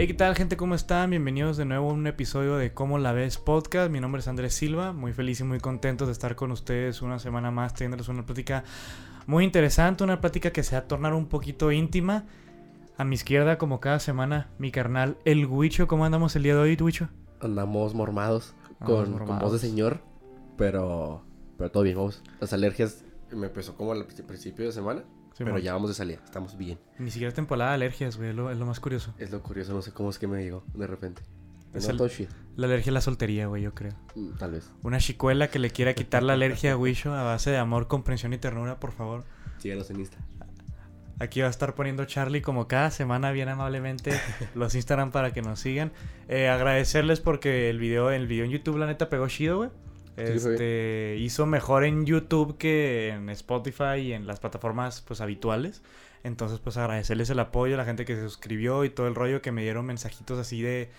Hey, ¿qué tal, gente? ¿Cómo están? Bienvenidos de nuevo a un episodio de Cómo la ves podcast. Mi nombre es Andrés Silva. Muy feliz y muy contento de estar con ustedes una semana más, teniéndoles una plática muy interesante, una plática que se va a tornar un poquito íntima. A mi izquierda, como cada semana, mi carnal, el Huicho. ¿Cómo andamos el día de hoy, Huicho? Andamos mormados, con, con voz de señor, pero, pero todo bien, vamos. Las alergias me empezó como al principio de semana. Pero ya vamos de salida, estamos bien. Ni siquiera temporada de alergias, güey, es lo, más curioso. Es lo curioso, no sé cómo es que me llegó de repente. Es la alergia a la soltería, güey, yo creo. Mm, tal vez. Una chicuela que le quiera quitar la alergia a Wisho a base de amor, comprensión y ternura, por favor. Síganos en Insta. Aquí va a estar poniendo Charlie como cada semana bien amablemente los Instagram para que nos sigan. Eh, agradecerles porque el video, el video en YouTube la neta pegó chido, güey. Este, hizo mejor en YouTube que en Spotify y en las plataformas pues habituales. Entonces pues agradecerles el apoyo, a la gente que se suscribió y todo el rollo que me dieron mensajitos así de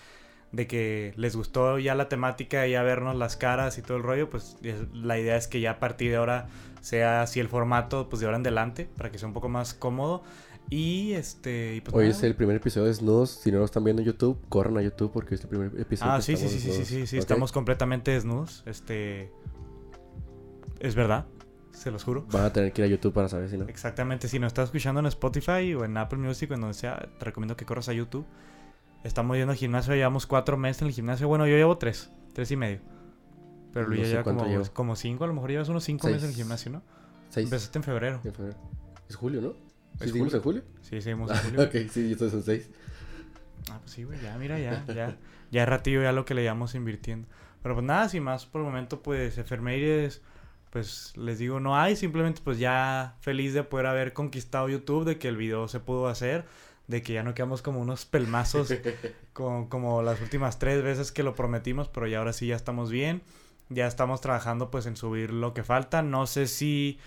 de que les gustó ya la temática y ya vernos las caras y todo el rollo, pues la idea es que ya a partir de ahora sea así el formato, pues de ahora en adelante, para que sea un poco más cómodo. Y este. pues Hoy es el primer episodio de Desnudos. Si no lo están viendo en YouTube, corran a YouTube porque es el primer episodio. Ah, sí, sí, sí, sí, sí, sí, sí, estamos completamente desnudos. Este. Es verdad, se los juro. Van a tener que ir a YouTube para saber si no. Exactamente, si nos estás escuchando en Spotify o en Apple Music o en donde sea, te recomiendo que corras a YouTube. Estamos yendo al gimnasio, llevamos cuatro meses en el gimnasio. Bueno, yo llevo tres, tres y medio. Pero Luis ya lleva como, como cinco, a lo mejor llevas unos cinco meses en el gimnasio, ¿no? Seis. Empezaste en febrero. En febrero. Es julio, ¿no? ¿Sí seguimos en julio? Sí, seguimos en julio. ok, sí, entonces son seis. Ah, pues sí, güey, ya, mira, ya, ya. Ya ratillo ya lo que le llamamos invirtiendo. Pero pues nada, sin más, por el momento, pues, enfermeires, pues, les digo, no hay. Simplemente, pues, ya feliz de poder haber conquistado YouTube, de que el video se pudo hacer de que ya no quedamos como unos pelmazos con, como las últimas tres veces que lo prometimos, pero ya ahora sí ya estamos bien. Ya estamos trabajando pues en subir lo que falta. No sé si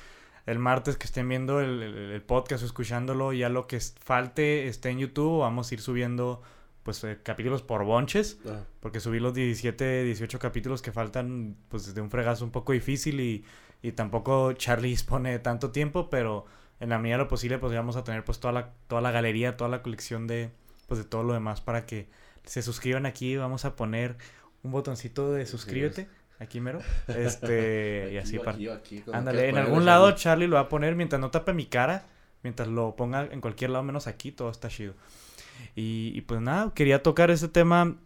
el martes que estén viendo el, podcast o escuchándolo, ya lo que falte esté en YouTube. Vamos a ir subiendo pues eh, capítulos por bonches. Ah. Porque subir los 17, 18 capítulos que faltan pues de un fregazo un poco difícil y, y tampoco Charlie dispone tanto tiempo, pero en la medida de lo posible pues vamos a tener pues toda la, toda la galería, toda la colección de pues de todo lo demás para que se suscriban aquí. Vamos a poner un botoncito de suscríbete. Aquí mero. Este, y así para. Ándale, en algún lado Charlie lo va a poner mientras no tape mi cara. Mientras lo ponga en cualquier lado menos aquí, todo está chido. Y, y pues nada, quería tocar ese tema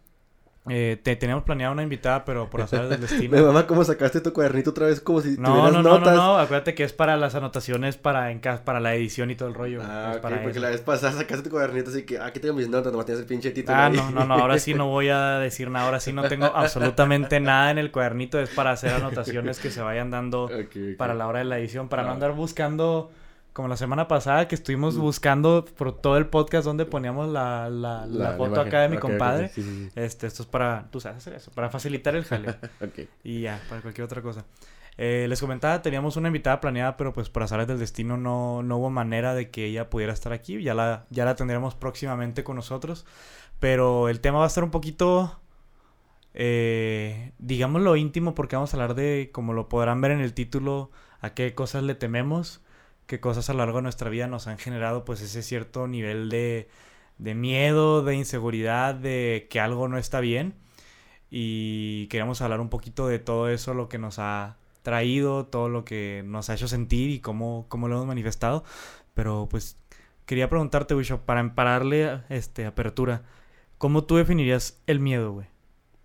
eh, te, teníamos planeado una invitada, pero por hacer del destino. Me mamá, ¿cómo sacaste tu cuadernito otra vez? Como si no, tuvieras no, no, notas. No, no, acuérdate que es para las anotaciones, para, en, para la edición y todo el rollo. Ah, porque la vez pasada sacaste tu cuadernito así que, ah, aquí tengo mis notas, nomás tienes el pinche título. Ah, no, no, no, ahora sí no voy a decir nada, ahora sí no tengo absolutamente nada en el cuadernito, es para hacer anotaciones que se vayan dando para la hora de la edición, para no andar buscando como la semana pasada que estuvimos buscando por todo el podcast donde poníamos la, la, la, foto acá de mi compadre. Este, esto es para, tú sabes hacer eso, para facilitar el jale. Y ya, para cualquier otra cosa. Eh, les comentaba, teníamos una invitada planeada, pero pues por azares del destino no, no hubo manera de que ella pudiera estar aquí. Ya la, ya la tendremos próximamente con nosotros. Pero el tema va a estar un poquito, eh, digámoslo íntimo, porque vamos a hablar de, como lo podrán ver en el título, a qué cosas le tememos qué cosas a lo largo de nuestra vida nos han generado pues ese cierto nivel de, de miedo, de inseguridad, de que algo no está bien. Y queríamos hablar un poquito de todo eso, lo que nos ha traído, todo lo que nos ha hecho sentir y cómo, cómo lo hemos manifestado. Pero pues quería preguntarte, Bishop, para, pararle este, apertura, ¿cómo tú definirías el miedo, güey?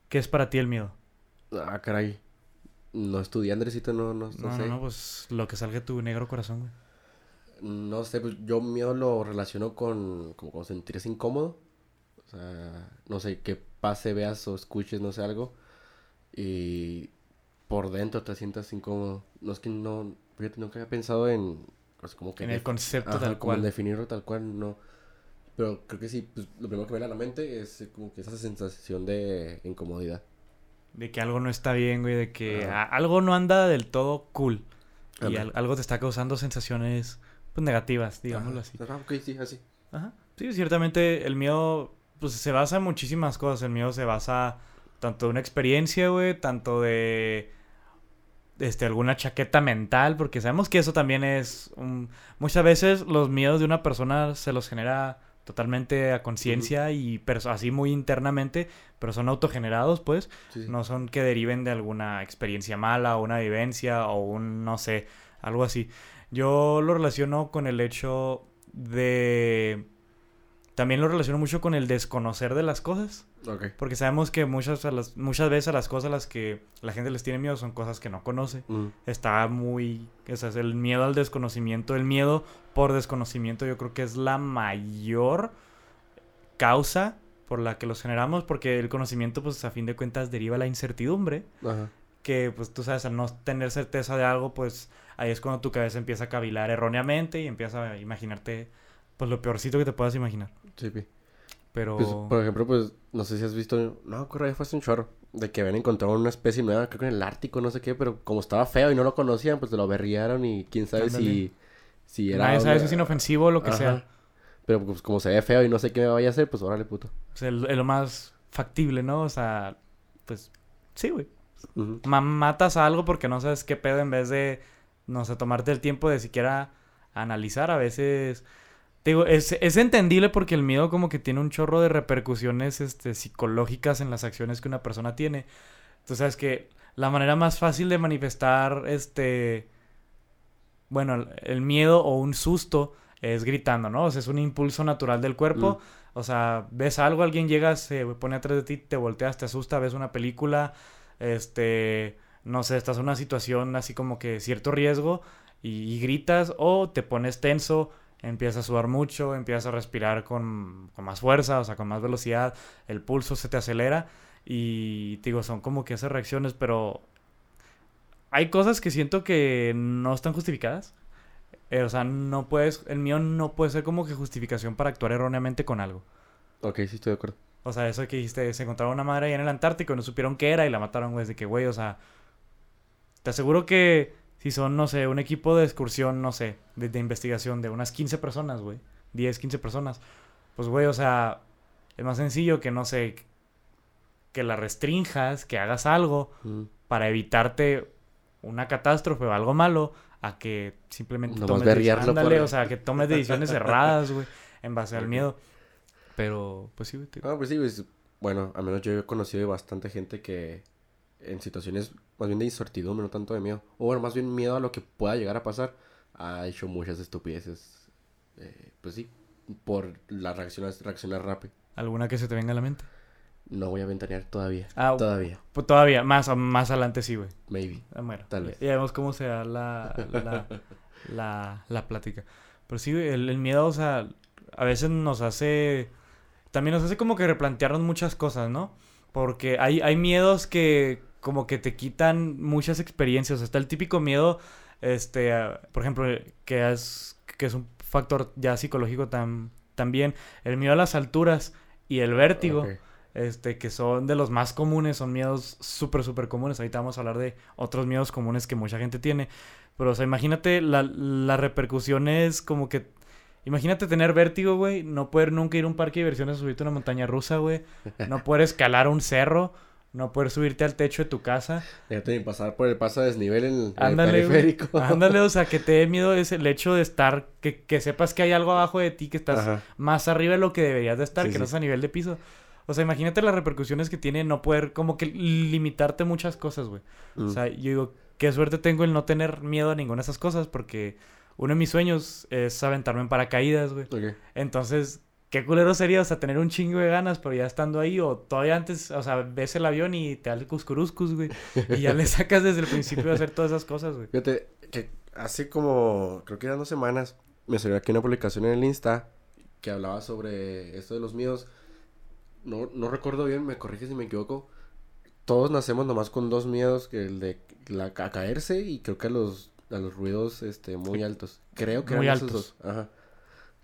¿Qué es para ti el miedo? Ah, caray. No estudié, Andresito, no, no, no, no sé. No, pues lo que salga de tu negro corazón, güey. No sé, pues yo miedo lo relaciono con, como con sentirse incómodo. O sea, no sé, que pase, veas o escuches, no sé, algo. Y por dentro te sientas incómodo. No es que no, fíjate, nunca había pensado en, pues, como que... En el concepto tal cual. En definirlo tal cual, no. Pero creo que sí, pues, lo primero que me viene a la mente es como que esa sensación de incomodidad. De que algo no está bien, güey, de que algo no anda del todo cool. Y algo te está causando sensaciones pues negativas, digámoslo así. ok, sí, así. Ajá. Sí, ciertamente el miedo, pues se basa en muchísimas cosas. El miedo se basa tanto de una experiencia, güey, tanto de este, alguna chaqueta mental, porque sabemos que eso también es un... Muchas veces los miedos de una persona se los genera totalmente a conciencia y así muy internamente, pero son autogenerados, pues. Sí. No son que deriven de alguna experiencia mala o una vivencia o un, no sé, algo así. Yo lo relaciono con el hecho de... También lo relaciono mucho con el desconocer de las cosas. Ok. Porque sabemos que muchas, a las, muchas veces a las cosas a las que la gente les tiene miedo son cosas que no conoce. Mm, Está muy... O sea, es el miedo al desconocimiento, el miedo por desconocimiento yo creo que es la mayor causa por la que los generamos. Porque el conocimiento pues a fin de cuentas deriva la incertidumbre. Ajá. Que pues tú sabes, al no tener certeza de algo pues ahí es cuando tu cabeza empieza a cavilar erróneamente y empieza a imaginarte pues lo peorcito que te puedas imaginar. Sí, pi. Pero... Pues, por ejemplo, pues, no sé si has visto, no, ocurre, fue hace un chorro, de que habían encontrado una especie nueva, creo que en el Ártico, no sé qué, pero como estaba feo y no lo conocían, pues lo berriaron y quién sabe si, Ándale. si era... Nadie sabe si es inofensivo o lo que Ajá. sea. Pero pues como se ve feo y no sé qué me vaya a hacer, pues órale, puto. O sea, el- es lo más factible, ¿no? O sea, pues sí, güey. Matas a algo porque no sabes qué pedo en vez de, no sé, tomarte el tiempo de siquiera analizar. A veces, te digo, es, es entendible porque el miedo como que tiene un chorro de repercusiones este, psicológicas en las acciones que una persona tiene. Tú sabes que la manera más fácil de manifestar, este, bueno, el, miedo o un susto es gritando, ¿no? O sea, es un impulso natural del cuerpo. O sea, ves algo, alguien llega, se pone atrás de ti, te volteas, te asusta, ves una película, este, no sé, estás en una situación así como que cierto riesgo y, gritas o te pones tenso, empiezas a sudar mucho, empiezas a respirar con, con más fuerza, o sea, con más velocidad, el pulso se te acelera y digo, son como que esas reacciones, pero hay cosas que siento que no están justificadas. Eh, o sea, no puedes, el mío no puede ser como que justificación para actuar erróneamente con algo. Ok, sí, estoy de acuerdo. O sea, eso que dijiste, se encontraron una madre ahí en el Antártico y no supieron qué era y la mataron, güey. De que, güey, o sea, te aseguro que si son, no sé, un equipo de excursión, no sé, de, de investigación de unas 15 personas, güey, 10, 15 personas, pues, güey, o sea, es más sencillo que, no sé, que la restrinjas, que hagas algo Mm. para evitarte una catástrofe o algo malo a que simplemente Nomás tomes ándale, por- o sea, que tomes decisiones erradas, güey, en base al miedo. Pero, pues sí, güey. te- Ah, pues sí, pues, bueno, al menos yo he conocido de bastante gente que en situaciones más bien de incertidumbre, no tanto de miedo, o bueno, más bien miedo a lo que pueda llegar a pasar, ha hecho muchas estupideces. Eh, pues sí, por la reacción, reaccionar rápido. ¿Alguna que se te venga a la mente? No voy a ventanear todavía. Ah, Todavía, pues todavía, más, más adelante sí, güey. maybe. Ah, Bueno, Tal vez. Ya vemos cómo se da la, la, la, la plática. Pero sí, el, el miedo, o sea, a veces nos hace... También nos hace como que replantearnos muchas cosas, ¿no? Porque hay, hay miedos que como que te quitan muchas experiencias. O sea, está el típico miedo, este, por ejemplo, que es, que es un factor ya psicológico tam- también. El miedo a las alturas y el vértigo este, que son de los más comunes, son miedos súper, súper comunes. Ahorita vamos a hablar de otros miedos comunes que mucha gente tiene. Pero, o sea, imagínate la, las repercusiones como que... Imagínate tener vértigo, güey, no poder nunca ir a un parque de diversiones a subirte a una montaña rusa, güey. No poder escalar un cerro, no poder subirte al techo de tu casa. Déjate ni pasar por el paso de desnivel en el, güey. periférico. Ándale, o sea, que te dé miedo es el hecho de estar, que, que sepas que hay algo abajo de ti, que estás Ajá. más arriba de lo que deberías de estar, Sí, que no es a nivel de piso. O sea, imagínate las repercusiones que tiene no poder como que limitarte muchas cosas, güey. Mm. O sea, yo digo, qué suerte tengo el no tener miedo a ninguna de esas cosas porque uno de mis sueños es aventarme en paracaídas, güey. Ok. Entonces, qué culero sería, o sea, tener un chingo de ganas, pero ya estando ahí, o todavía antes, o sea, ves el avión y te da el cuscuruscus, güey. Y ya le sacas desde el principio de hacer todas esas cosas, güey. Fíjate que hace como, creo que eran dos semanas, me salió aquí una publicación en el Insta que hablaba sobre esto de los miedos. No, no recuerdo bien, me corrige si me equivoco. Todos nacemos nomás con dos miedos, que el de la, a caerse y creo que a los, a los ruidos este, muy altos. Creo que Muy eran altos. esos dos. Ajá.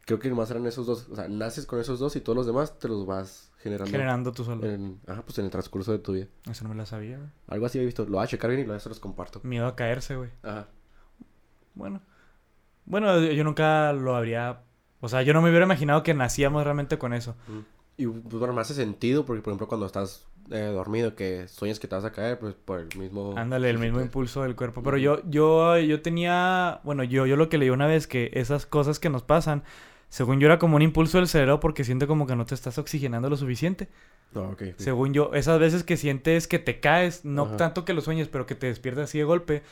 Creo que nomás eran esos dos. O sea, naces con esos dos y todos los demás te los vas generando. Generando tú solo. En, ajá, pues en el transcurso de tu vida. Eso no me la sabía, güey. Algo así he visto. Lo voy a checar bien y luego se los comparto. Miedo a caerse, güey. Ajá. Bueno. Bueno, yo yo nunca lo habría... O sea, yo no me hubiera imaginado que nacíamos realmente con eso. Y pues bueno, me hace sentido porque, por ejemplo, cuando estás eh, dormido, que sueñas que te vas a caer, pues por el mismo... Ándale, el mismo impulso del cuerpo. Pero yo, yo, yo tenía, bueno, yo, yo lo que leí una vez que esas cosas que nos pasan Según yo era como un impulso del cerebro porque siente como que no te estás oxigenando lo suficiente. No, sí. Según yo, esas veces que sientes que te caes, no Ajá. tanto que lo sueñes, pero que te despiertas así de golpe.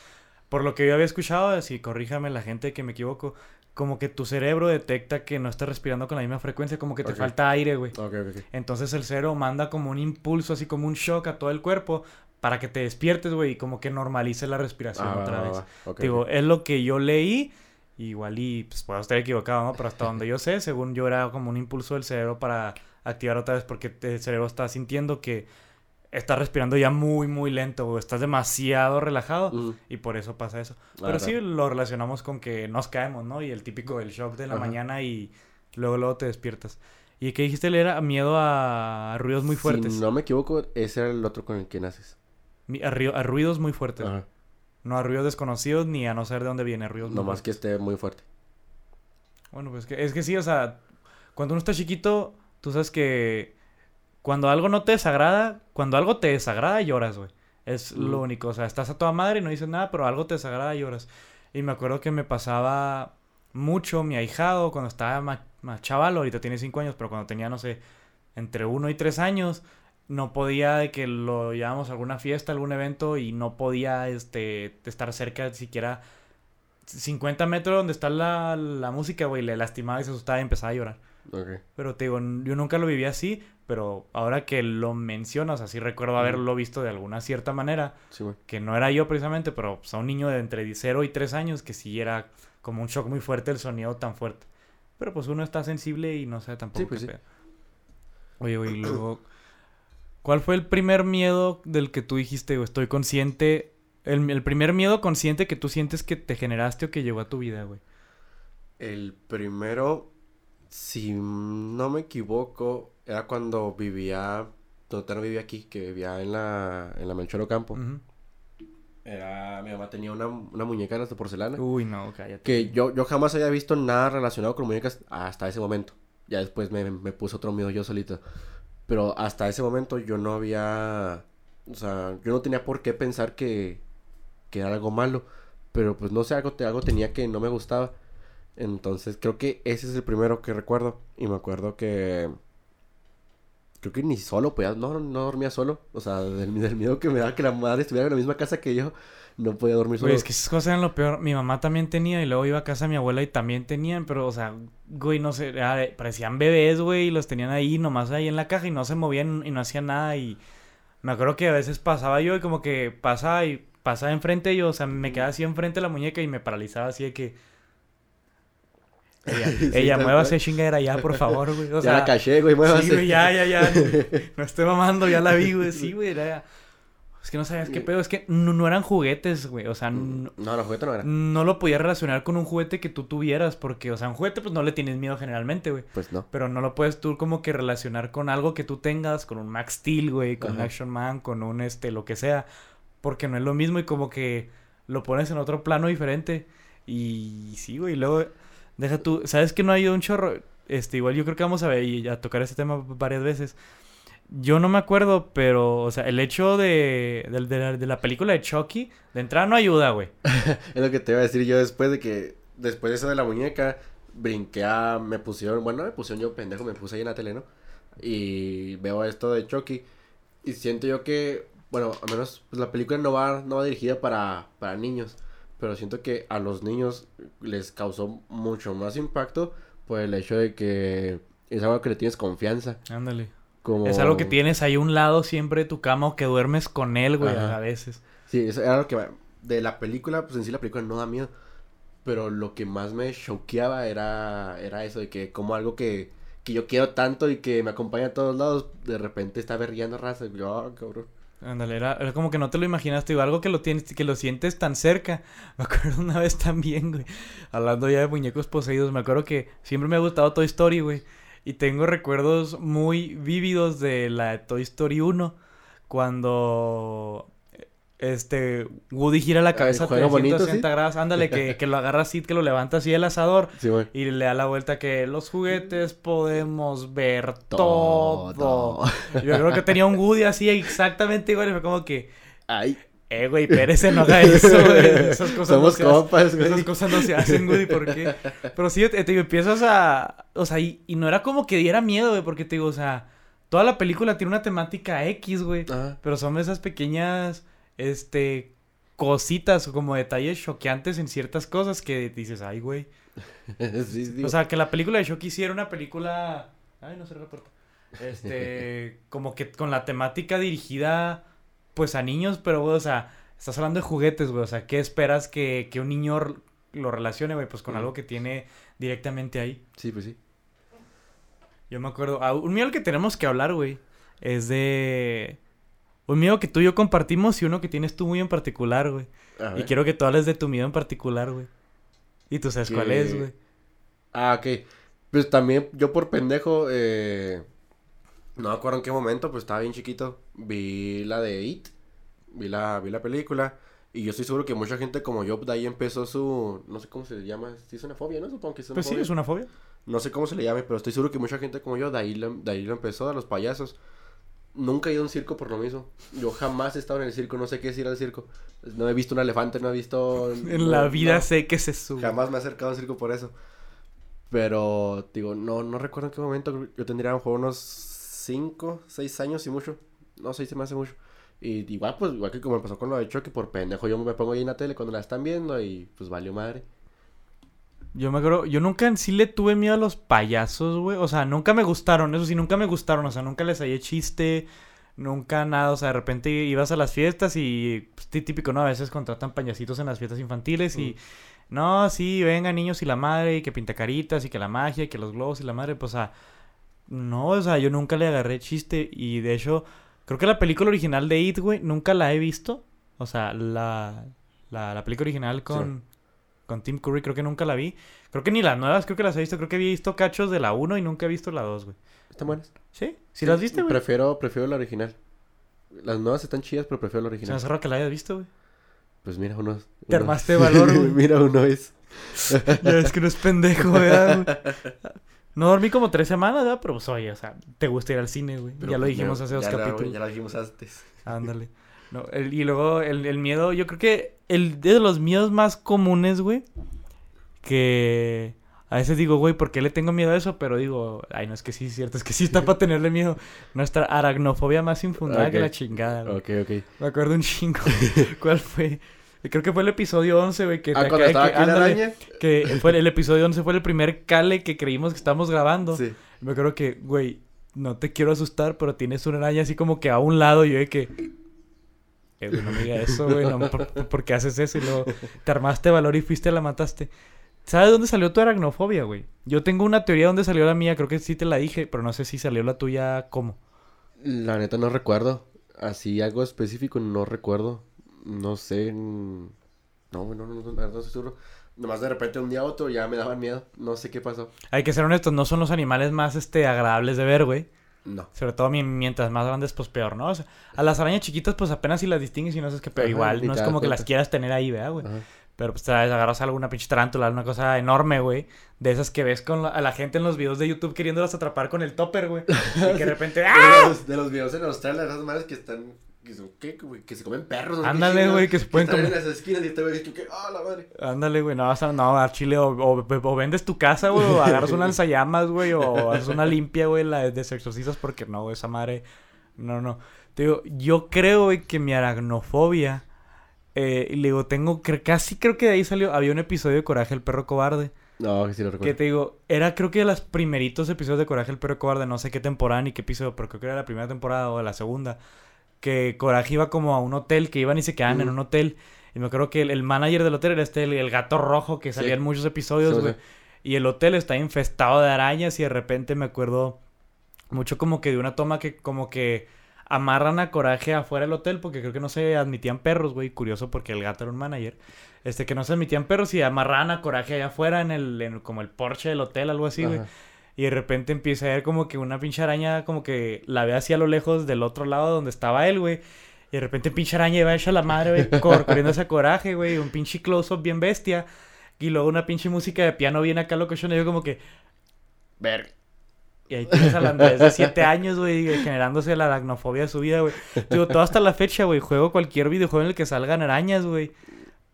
Por lo que yo había escuchado, así corríjame la gente que me equivoco, como que tu cerebro detecta que no estás respirando con la misma frecuencia, como que te falta aire, güey. Ok, ok, ok. Entonces el cerebro manda como un impulso, así como un shock a todo el cuerpo para que te despiertes, güey, y como que normalice la respiración Ah, va, otra va, vez. va. Ok, Digo, es lo que yo leí, igual y pues puedo estar equivocado, ¿no? Pero hasta donde yo sé, según yo era como un impulso del cerebro para activar otra vez porque el cerebro está sintiendo que estás respirando ya muy, muy lento, o estás demasiado relajado y por eso pasa eso. Pero sí lo relacionamos con que nos caemos, ¿no? Y el típico del shock de la Ajá. mañana y luego, luego te despiertas. ¿Y qué dijiste? Le era miedo a ruidos muy fuertes. Si no me equivoco, ese era el otro con el que naces. A, río- a ruidos muy fuertes. Ajá. No a ruidos desconocidos ni a no saber de dónde viene. a Ruidos muy Nomás que esté muy fuerte. Bueno, pues que, es que sí, o sea, cuando uno está chiquito, tú sabes que cuando algo no te desagrada, cuando algo te desagrada, lloras, güey. Es lo Ujú. único. O sea, estás a toda madre y no dices nada, pero algo te desagrada, lloras. Y me acuerdo que me pasaba mucho mi ahijado cuando estaba más, más chaval, ahorita tiene cinco años, pero cuando tenía, no sé, entre uno y tres años, no podía de que lo llevamos a alguna fiesta, algún evento y no podía este, estar cerca siquiera 50 metros donde está la, la música, güey, le lastimaba y se asustaba y empezaba a llorar. Pero te digo, yo nunca lo viví así, pero ahora que lo mencionas, así recuerdo haberlo visto de alguna cierta manera, Sí, güey. que no era yo precisamente, pero pues, a un niño de entre 0 y 3 años, que sí era como un shock muy fuerte el sonido tan fuerte. Pero pues uno está sensible y no sabe tampoco Sí, pues qué sí. Oye, güey, y luego, ¿cuál fue el primer miedo del que tú dijiste, güey, estoy consciente? El, el primer miedo consciente que tú sientes que te generaste o que llegó a tu vida, güey. El primero, si no me equivoco, era cuando vivía, donde no vivía aquí, que vivía en la, en la Melchor Ocampo. Ujú. Era, mi mamá tenía una, una muñeca de porcelana. Uy, no, cállate. Que yo, yo jamás había visto nada relacionado con muñecas hasta ese momento. Ya después me, me puse otro miedo yo solito. Pero hasta ese momento yo no había... O sea, yo no tenía por qué pensar que, que era algo malo. Pero pues no sé, algo, algo tenía que no me gustaba. Entonces creo que ese es el primero que recuerdo. Y me acuerdo que... Creo que ni solo, pues no, no dormía solo. O sea, del, del miedo que me daba que la madre estuviera en la misma casa que yo. No podía dormir solo. Güey, es que esas cosas eran lo peor. Mi mamá también tenía y luego iba a casa de mi abuela y también tenían, pero, o sea, güey, no sé, parecían bebés, güey, y los tenían ahí nomás ahí en la caja y no se movían y no hacían nada y me acuerdo que a veces pasaba yo y como que pasaba y pasaba enfrente yo, o sea, me quedaba así enfrente de la muñeca y me paralizaba así de que... Ella, Sí, ella muévase chingadera ya, por favor, güey. O ya la caché, güey, muévase. Sí, güey, ya, ya, ya. No estoy mamando, ya la vi, güey. Sí, güey, era... Es que no sabías qué pedo. Es que no, no eran juguetes, güey. O sea, no, No, la juguete no era. no lo podías relacionar con un juguete que tú tuvieras. Porque, o sea, un juguete, pues no le tienes miedo generalmente, güey. Pues no. Pero no lo puedes tú como que relacionar con algo que tú tengas, con un Max Steel, güey, con un. Action Man, con un este, lo que sea. Porque no es lo mismo y como que lo pones en otro plano diferente. Y sí, güey, luego, deja tú, ¿sabes que no ha ido un chorro? Este, igual yo creo que vamos a ver y a tocar este tema varias veces. Yo no me acuerdo, pero, o sea, el hecho de, de, de la, película de Chucky, de entrada no ayuda, güey. Es lo que te iba a decir yo después de que, después de eso de la muñeca, brinqué me pusieron, bueno, me pusieron yo pendejo, me puse ahí en la tele, ¿no? Y veo esto de Chucky y siento yo que, bueno, al menos pues, la película no va, no va dirigida para, para niños, pero siento que a los niños les causó mucho más impacto por el hecho de que es algo que le tienes confianza. Ándale. Como... Es algo que tienes ahí a un lado siempre de tu cama o que duermes con él, güey, Ajá. a veces. Sí, eso era lo que de la película, pues en sí la película no da miedo, pero lo que más me choqueaba era era eso de que como algo que, que yo quiero tanto y que me acompaña a todos lados, de repente está berreando raza, yo, ah, cabrón. Ándale, era, era como que no te lo imaginaste, digo, algo que lo tienes, que lo sientes tan cerca. Me acuerdo una vez también, güey, hablando ya de muñecos poseídos, me acuerdo que siempre me ha gustado Toy Story, güey, y tengo recuerdos muy vívidos de la Toy Story 1, cuando este Woody gira la cabeza bonito, 360 ¿sí? grados, ándale, que, que lo agarra así, que lo levanta así el asador. Sí, güey. Y le da la vuelta que los juguetes podemos ver todo. Todo. Yo creo que tenía un Woody así exactamente igual y fue como que... Ay, Eh, güey, Pérez no haga eso, güey. Esas cosas Somos no compas, hacen. güey. Esas cosas no se hacen, güey, ¿por qué? Pero sí, te, te digo, empiezas a... O sea, y, y no era como que diera miedo, güey, porque te digo, o sea... Toda la película tiene una temática X, güey. Ajá. Pero son esas pequeñas, este... Cositas o como detalles choqueantes en ciertas cosas que dices, ay, güey. sí, sí, O sea, que la película de Shocky sí era una película... Ay, no se reporta. Este, como que con la temática dirigida, pues, a niños, pero, güey, o sea, estás hablando de juguetes, güey. O sea, ¿qué esperas que, que un niño lo relacione, güey? Pues con algo que tiene directamente ahí. sí, pues sí. Yo me acuerdo, ah, un miedo que tenemos que hablar, güey, es de... Un miedo que tú y yo compartimos y uno que tienes tú muy en particular, güey. Y quiero que tú hables de tu miedo en particular, güey. Y tú sabes cuál es, güey. Ah, ok. Pues también yo por pendejo, eh, no me acuerdo en qué momento, pues estaba bien chiquito, vi la de It, vi la, vi la película, y yo estoy seguro que mucha gente como yo, de ahí empezó su, no sé cómo se le llama, sí es una fobia, ¿no? Supongo que es una Pues sí, es una fobia. No sé cómo se le llame, pero estoy seguro que mucha gente como yo, de ahí lo, de ahí lo empezó, a los payasos. Nunca he ido a un circo por lo mismo. Yo jamás he estado en el circo, no sé qué es ir al circo. No he visto un elefante, no he visto... En la vida no. sé que se sube. Jamás me he acercado a un circo por eso. Pero, digo, no, no recuerdo en qué momento. Yo tendría a lo mejor unos 5, 6 años y mucho. No, 6 se me hace mucho. Y igual, pues, igual que como me pasó con lo de Chucky, por pendejo, yo me pongo ahí en la tele cuando la están viendo y pues valió madre. Yo me acuerdo, yo nunca en sí le tuve miedo a los payasos, güey. O sea, nunca me gustaron, eso sí, nunca me gustaron. O sea, nunca les hallé chiste, nunca nada. O sea, de repente ibas a las fiestas y pues, tí- típico, ¿no? A veces contratan payasitos en las fiestas infantiles y... No, sí, vengan niños y la madre, y que pintacaritas, y que la magia, y que los globos y la madre, pues, o sea... No, o sea, yo nunca le agarré chiste y de hecho, creo que la película original de It, güey, nunca la he visto. O sea, la, la, la película original con, con Tim Curry, creo que nunca la vi. Creo que ni las nuevas, creo que las he visto. Creo que había visto cachos de la 1 y nunca he visto la 2, güey. ¿Están buenas? ¿Sí? ¿Sí, las viste, güey? Prefiero, prefiero la original. Las nuevas están chidas, pero prefiero la Se me original. hace raro que la hayas visto, güey. Pues mira, uno... Te uno- armaste de valor, güey. mira, uno es... Ya ves que no es pendejo, ¿verdad, güey? No dormí como tres semanas, ¿verdad? Pero pues, oye, o sea, te gusta ir al cine, güey. Pero, Ya lo pues, dijimos hace dos ya capítulos. ya lo dijimos antes. Ándale. No, el- y luego el, el miedo, yo creo que el de los miedos más comunes, güey, que a veces digo, güey, ¿por qué le tengo miedo a eso? Pero digo, ay, no, es que sí, es cierto, es que sí está para tenerle miedo. Nuestra aracnofobia más infundada que la chingada, güey. Ok, ok. Me acuerdo un chingo. ¿Cuál fue? Creo que fue el episodio 11, güey, que Ah, cuando estaba de aquí que, la araña. que fue el episodio 11 fue el primer cale que creímos que estábamos grabando. Sí. Me acuerdo que, güey, no te quiero asustar, pero tienes una araña así como que a un lado y yo de que... Eh, güey, no me digas eso, güey, no, ¿por, por qué haces eso? Y luego te armaste valor y fuiste y la mataste. ¿Sabes dónde salió tu aracnofobia, güey? Yo tengo una teoría de dónde salió la mía, creo que sí te la dije, pero no sé si salió la tuya cómo. La neta no recuerdo. Así algo específico no recuerdo. No sé. No, no, no, no, no, no estoy seguro. Nomás de repente un día a otro ya me daban miedo. No sé qué pasó. Hay que ser honestos, no son los animales más, este, agradables de ver, güey. No. Sobre todo mi- mientras más grandes, pues peor, ¿no? O sea, a las arañas chiquitas, pues apenas si las distingues y no sabes qué, pero Ajá, igual no es como que las quieras tener ahí, ¿verdad, güey? Pero pues te agarras alguna pinche tarántula, una cosa enorme, güey. De esas que ves con la- a la gente en los videos de YouTube queriéndolas atrapar con el topper, güey. Y que de repente, ¡ah! De los, de los videos en Australia, esas madres que están. Que, son- ¿qué, güey? que se comen perros. Ándale, güey, que se pueden comer. en las esquinas y este güey que, ¡ah, la madre! Ándale, güey, no vas a, no, a Chile, o, o- o vendes tu casa, güey, o agarras un lanzallamas, güey, o haces una limpia, güey, la de exorcistas, porque no, güey, esa madre, no, no. Te digo, yo creo, güey, que mi aracnofobia, eh, y le digo, tengo, cre- casi creo que de ahí salió, había un episodio de Coraje el Perro Cobarde, No, que sí lo que recuerdo. te digo, era creo que de los primeritos episodios de Coraje el Perro Cobarde, no sé qué temporada ni qué episodio, pero creo que era la primera temporada o la segunda, que Coraje iba como a un hotel, que iban y se quedaban en un hotel, y me acuerdo que el, el manager del hotel era este, el, el gato rojo, que Sí. salía en muchos episodios, güey. sí. Y el hotel está infestado de arañas y de repente me acuerdo mucho como que de una toma que como que amarran a Coraje afuera del hotel porque creo que no se admitían perros, güey. Curioso porque el gato era un manager. Este, que no se admitían perros y amarraban a Coraje allá afuera en el, en como el porche del hotel, algo así, güey. Y de repente empieza a ver como que una pinche araña como que la ve así a lo lejos del otro lado donde estaba él, güey. Y de repente pinche araña iba hecha la madre, güey, cor- corriendo hacia Coraje, güey. Un pinche close-up bien bestia. Y luego una pinche música de piano bien acá locochona. Y yo como que... Ver. Y ahí tienes al Andrés de 7 años, güey, generándose la aracnofobia de su vida, güey. Digo, todo hasta la fecha, güey, juego cualquier videojuego en el que salgan arañas, güey.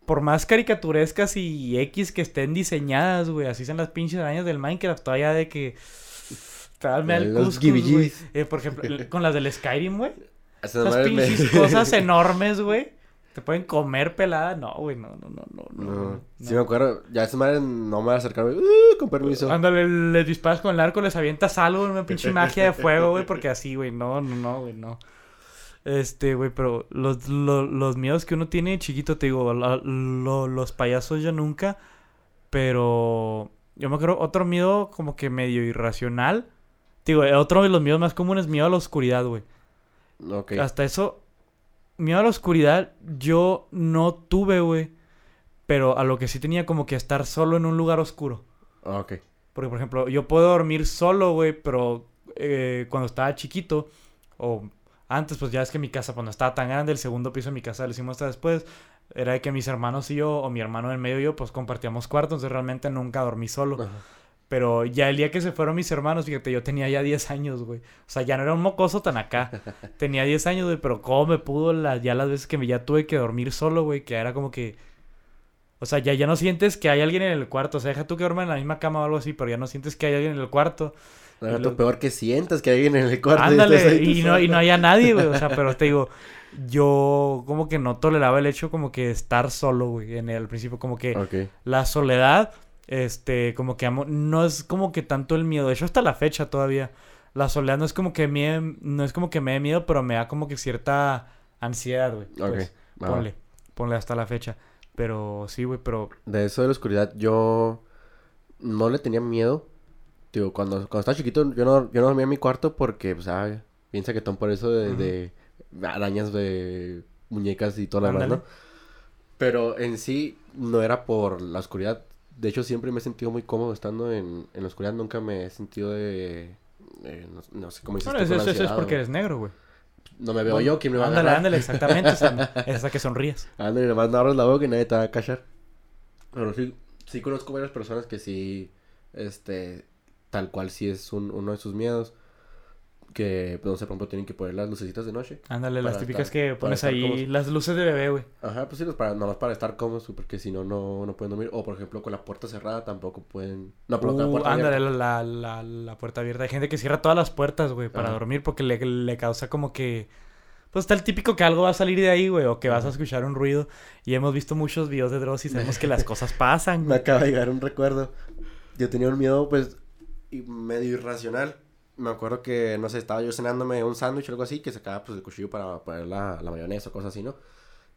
Por más caricaturescas y X que estén diseñadas, güey, así son las pinches arañas del Minecraft, todavía de que... Tráeme al güey. Eh, por ejemplo, con las del Skyrim, güey. Esas me- pinches cosas enormes, güey. Te pueden comer pelada. No, güey, no, no, no, no. no, No, no. sí me acuerdo. Ya esa madre no me va a acercar, güey. Uh, con permiso. Ándale, les disparas con el arco, les avientas algo, una pinche magia de fuego, güey, porque así, güey, no, no, no, güey, no. Este, güey, pero los, lo- los miedos que uno tiene chiquito, te digo, la- lo- los payasos yo nunca, pero yo me acuerdo otro miedo como que medio irracional. Digo, otro de los miedos más comunes, miedo a la oscuridad, güey. Ok. Hasta eso, miedo a la oscuridad, yo no tuve, güey. Pero a lo que sí tenía como que estar solo en un lugar oscuro. Ah, Ok. Porque, por ejemplo, yo puedo dormir solo, güey, pero eh, cuando estaba chiquito, o antes, pues ya es que mi casa, cuando estaba tan grande, el segundo piso de mi casa, lo hicimos hasta después, era de que mis hermanos y yo, o mi hermano en medio y yo, pues compartíamos cuarto, entonces realmente nunca dormí solo. Ajá. Pero ya el día que se fueron mis hermanos, fíjate, yo tenía ya 10 años, güey. O sea, ya no era un mocoso tan acá. Tenía 10 años, güey, pero cómo me pudo la- ya las veces que me, ya tuve que dormir solo, güey, que era como que... O sea, ya, ya no sientes que hay alguien en el cuarto. O sea, deja tú que duerma en la misma cama o algo así, pero ya no sientes que hay alguien en el cuarto. Y lo peor que sientas que hay alguien en el cuarto. y Ándale, ahí y no, y no haya nadie, güey. O sea, pero te digo, yo como que no toleraba el hecho como que estar solo, güey, en el principio. Como que la soledad, este, como que amo, no es como que tanto el miedo. De hecho, hasta la fecha todavía. La soledad no es como que me, no es como que me dé miedo, pero me da como que cierta ansiedad, güey. Pues, va, va. ponle, ponle hasta la fecha. Pero sí, güey, pero De eso de la oscuridad, yo no le tenía miedo. Digo, cuando, cuando estaba chiquito, yo no, yo no dormía en mi cuarto porque, pues, ah, piensa que son por eso de, arañas de muñecas y todo lo demás. ¿no? Pero en sí, no era por la oscuridad. De hecho, siempre me he sentido muy cómodo estando en, en la oscuridad. Nunca me he sentido de... no, no sé cómo dices bueno, eso, eso- es porque o- eres negro, güey. No me veo yo, ¿quién me va a Ándale, agarrar? ándale, exactamente. es hasta que sonríes. Ándale, nomás no abres la boca y nadie te va a callar. Pero sí, sí conozco varias personas que sí, este, tal cual sí es un- uno de sus miedos. Que, pues, no sé, por ejemplo, tienen que poner las lucecitas de noche. Ándale, las típicas estar- que pones ahí, cómodos. las luces de bebé, güey. Ajá, pues sí, para, nomás para estar cómodos, porque si no, no, no pueden dormir. O, por ejemplo, con la puerta cerrada tampoco pueden... No, pero con la Uh, puerta ándale, abierta. la, la, la puerta abierta. Hay gente que cierra todas las puertas, güey, para Ajá. dormir porque le, le causa como que... Pues está el típico que algo va a salir de ahí, güey, o que vas a escuchar un ruido. Y hemos visto muchos videos de Dross y sabemos que las cosas pasan, Me güey. acaba de llegar un recuerdo. Yo tenía un miedo, pues, medio irracional. Me acuerdo que, no sé, estaba yo cenándome un sándwich o algo así, que sacaba, pues, el cuchillo para poner la, la mayonesa o cosas así, ¿no?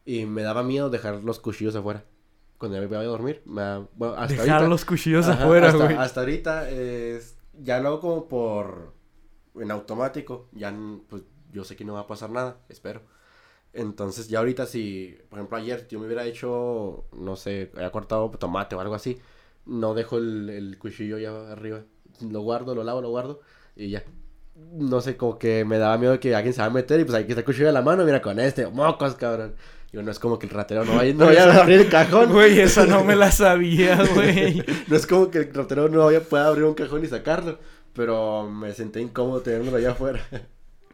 Y me daba miedo dejar los cuchillos afuera. Cuando ya me iba a dormir, me da- bueno, hasta Dejar ahorita... los cuchillos Ajá, afuera, hasta, güey. Hasta ahorita, es, ya lo hago como por... En automático. Ya, pues, yo sé que no va a pasar nada, espero. Entonces, ya ahorita si, por ejemplo, ayer yo me hubiera hecho, no sé, había cortado tomate o algo así, no dejo el, el cuchillo ya arriba. Lo guardo, lo lavo, lo guardo y ya. No sé, como que me daba miedo que alguien se va a meter y pues ahí que está el cuchillo en la mano, mira con este, mocos, cabrón. Digo, no es como que el ratero no vaya, no vaya a abrir el cajón. Güey, esa no me la sabía, güey. No es como que el ratero no vaya, pueda abrir un cajón y sacarlo. Pero me senté incómodo teniéndolo allá afuera.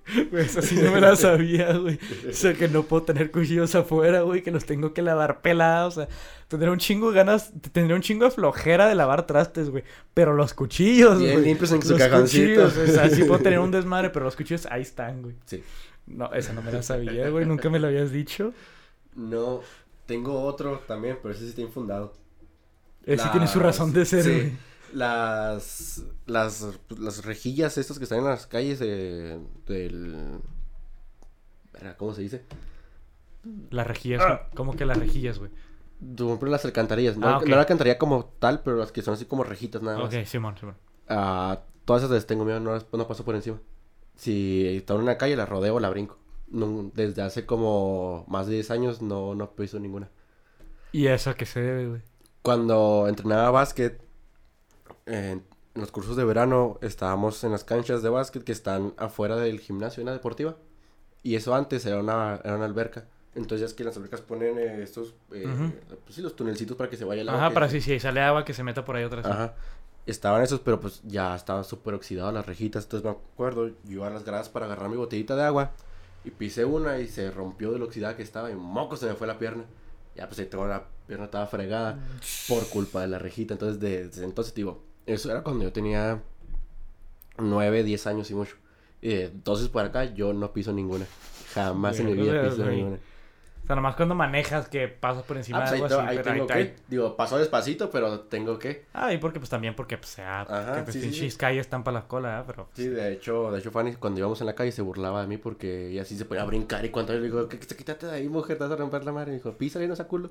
Güey, esa sí no me la sabía, güey. O sea, que no puedo tener cuchillos afuera, güey, que los tengo que lavar pelados. O sea, tendré un chingo de ganas, tendré un chingo de flojera de lavar trastes, güey. Pero los cuchillos, Bien güey. limpios en su los cajoncito. cuchillos, o sea, sí puedo tener un desmadre, pero los cuchillos ahí están, güey. Sí. No, esa no me la sabía, güey. Nunca me lo habías dicho. No, tengo otro también, pero ese sí está infundado. Ese sí tiene su razón de ser, sí. güey. Las, las, las rejillas estas que están en las calles de, del... Verá, ¿Cómo se dice? Las rejillas, ¿cómo que las rejillas, güey? Por ejemplo, las alcantarillas. No, Ah, ok. no la alcantarilla como tal, pero las que son así como rejitas nada más. Ok, Simón, Simón. A todas esas les tengo miedo, no, las- no paso por encima. Si está en una calle, la rodeo o la brinco. No, desde hace como más de 10 años no, no piso ninguna. ¿Y eso a qué se debe, güey? Cuando entrenaba básquet, en en los cursos de verano estábamos en las canchas de básquet que están afuera del gimnasio, una deportiva. Y eso antes era una, era una alberca. Entonces ya es que las albercas ponen eh, estos, eh, pues sí, los tunelcitos para que se vaya el agua. Ajá, para si, si sale agua que se meta por ahí otra vez. Ajá. estaban esos, pero pues ya estaban súper oxidadas las rejitas. Entonces me acuerdo, yo iba a las gradas para agarrar mi botellita de agua y pisé una y se rompió de lo oxidada que estaba y moco se me fue la pierna. Ya pues ahí tengo la pierna estaba fregada por culpa de la rejita. Entonces desde entonces digo, eso era cuando yo tenía 9, 10 años y mucho. Y de entonces por acá yo no piso ninguna. Jamás en mi vida piso güey. ninguna. O sea, nomás cuando manejas que pasas por encima Ah, pues de ahí, algo tengo- así, ahí pero ahí tengo ahí. que, digo, pasó despacito, pero tengo que. Ah, y porque pues también porque pues sea, Ajá, que pues sí, pinches sí. calles están para la cola, ¿eh? pero Sí, de hecho, de hecho Fanny cuando íbamos en la calle se burlaba de mí porque ella sí se ponía a brincar y cuando le digo, "¿Qué- qué- quítate de ahí, mujer, te vas a romper la madre. Y dijo, písale, no esa culo.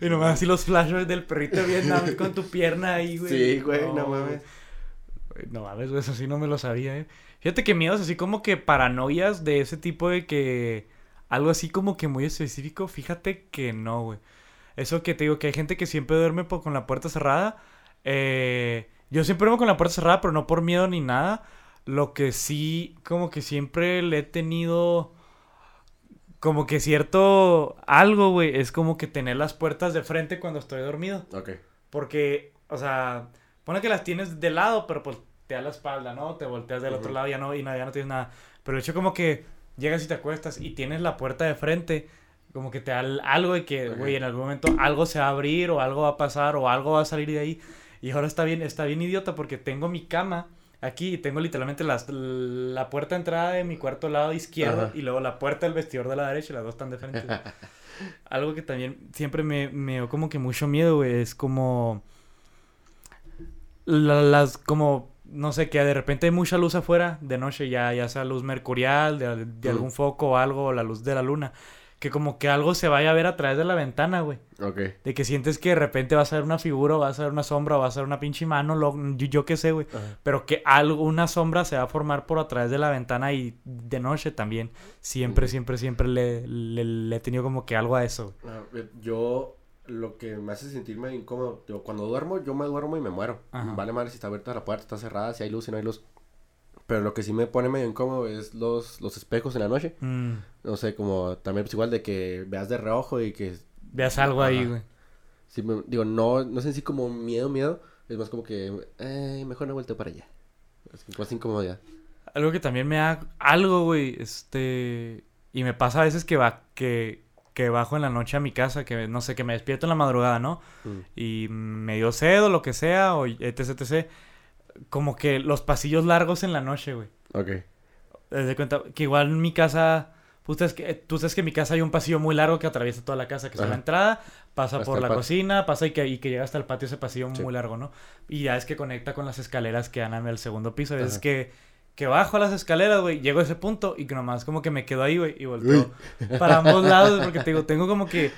Y nomás así los flashes del perrito de Vietnam con tu pierna ahí, güey. Sí, güey, no mames. Güey, No mames, güey, eso sí no me lo sabía, eh. Fíjate que miedos así como que paranoias de ese tipo de que... Algo así como que muy específico, fíjate que no, güey. Eso que te digo, que hay gente que siempre duerme con la puerta cerrada. Eh, yo siempre duermo con la puerta cerrada, pero no por miedo ni nada. Lo que sí, como que siempre le he tenido... Como que cierto algo, güey, es como que tener las puertas de frente cuando estoy dormido. Ok. Porque, o sea, pone que las tienes de lado, pero pues te da la espalda, ¿no? Te volteas del otro lado ya no, y no, ya no tienes nada. Pero el hecho como que llegas y te acuestas y tienes la puerta de frente, como que te da algo de que, güey, en algún momento algo se va a abrir o algo va a pasar o algo va a salir de ahí. Y ahora está bien, está bien idiota porque tengo mi cama aquí tengo literalmente las, la puerta de entrada de mi cuarto lado izquierdo Ajá. y luego la puerta del vestidor de la derecha y las dos están de frente. Algo que también siempre me, me dio como que mucho miedo, güey, es como... la- las, como, no sé, que de repente hay mucha luz afuera de noche, ya, ya sea luz mercurial, de, de algún foco o algo, o la luz de la luna. Que como que algo se vaya a ver a través de la ventana, güey. Ok. De que sientes que de repente vas a ver una figura, o vas a ver una sombra, o vas a ver una pinche mano, lo- yo, yo qué sé, güey. Pero que algo, una sombra se va a formar por a través de la ventana y de noche también. Siempre, siempre, siempre le, le, le he tenido como que algo a eso. güey. Ah, Yo, lo que me hace sentirme incómodo, yo, cuando duermo, yo me duermo y me muero. Vale madre si está abierta la puerta, está cerrada, si hay luz, si no hay luz. Pero lo que sí me pone medio incómodo es los, los espejos en la noche. Mm, No sé, como también pues igual de que veas de reojo y que... veas algo ahí, güey. Sí, me- digo, no, no sé en sí como miedo, miedo. Es más como que, eh, mejor no vuelto para allá. Es más incomodidad. Algo que también me da algo, güey, este... Y me pasa a veces que va, que, que bajo en la noche a mi casa, que no sé, que me despierto en la madrugada, ¿no? Mm. Y me dio sed o lo que sea, o etc, etc. Como que los pasillos largos en la noche, güey. Ok. Haz de cuenta que igual en mi casa... Pues, tú sabes que, tú sabes que en mi casa hay un pasillo muy largo que atraviesa toda la casa, que es la entrada, pasa Hasta por la cocina, pasa y que, y que llega hasta el patio ese pasillo Sí. muy largo, ¿no? Y ya es que conecta con las escaleras que dan al segundo piso. Es que, que bajo las escaleras, güey, llego a ese punto y que nomás como que me quedo ahí, güey, y volteo para ambos lados, porque te digo, tengo como que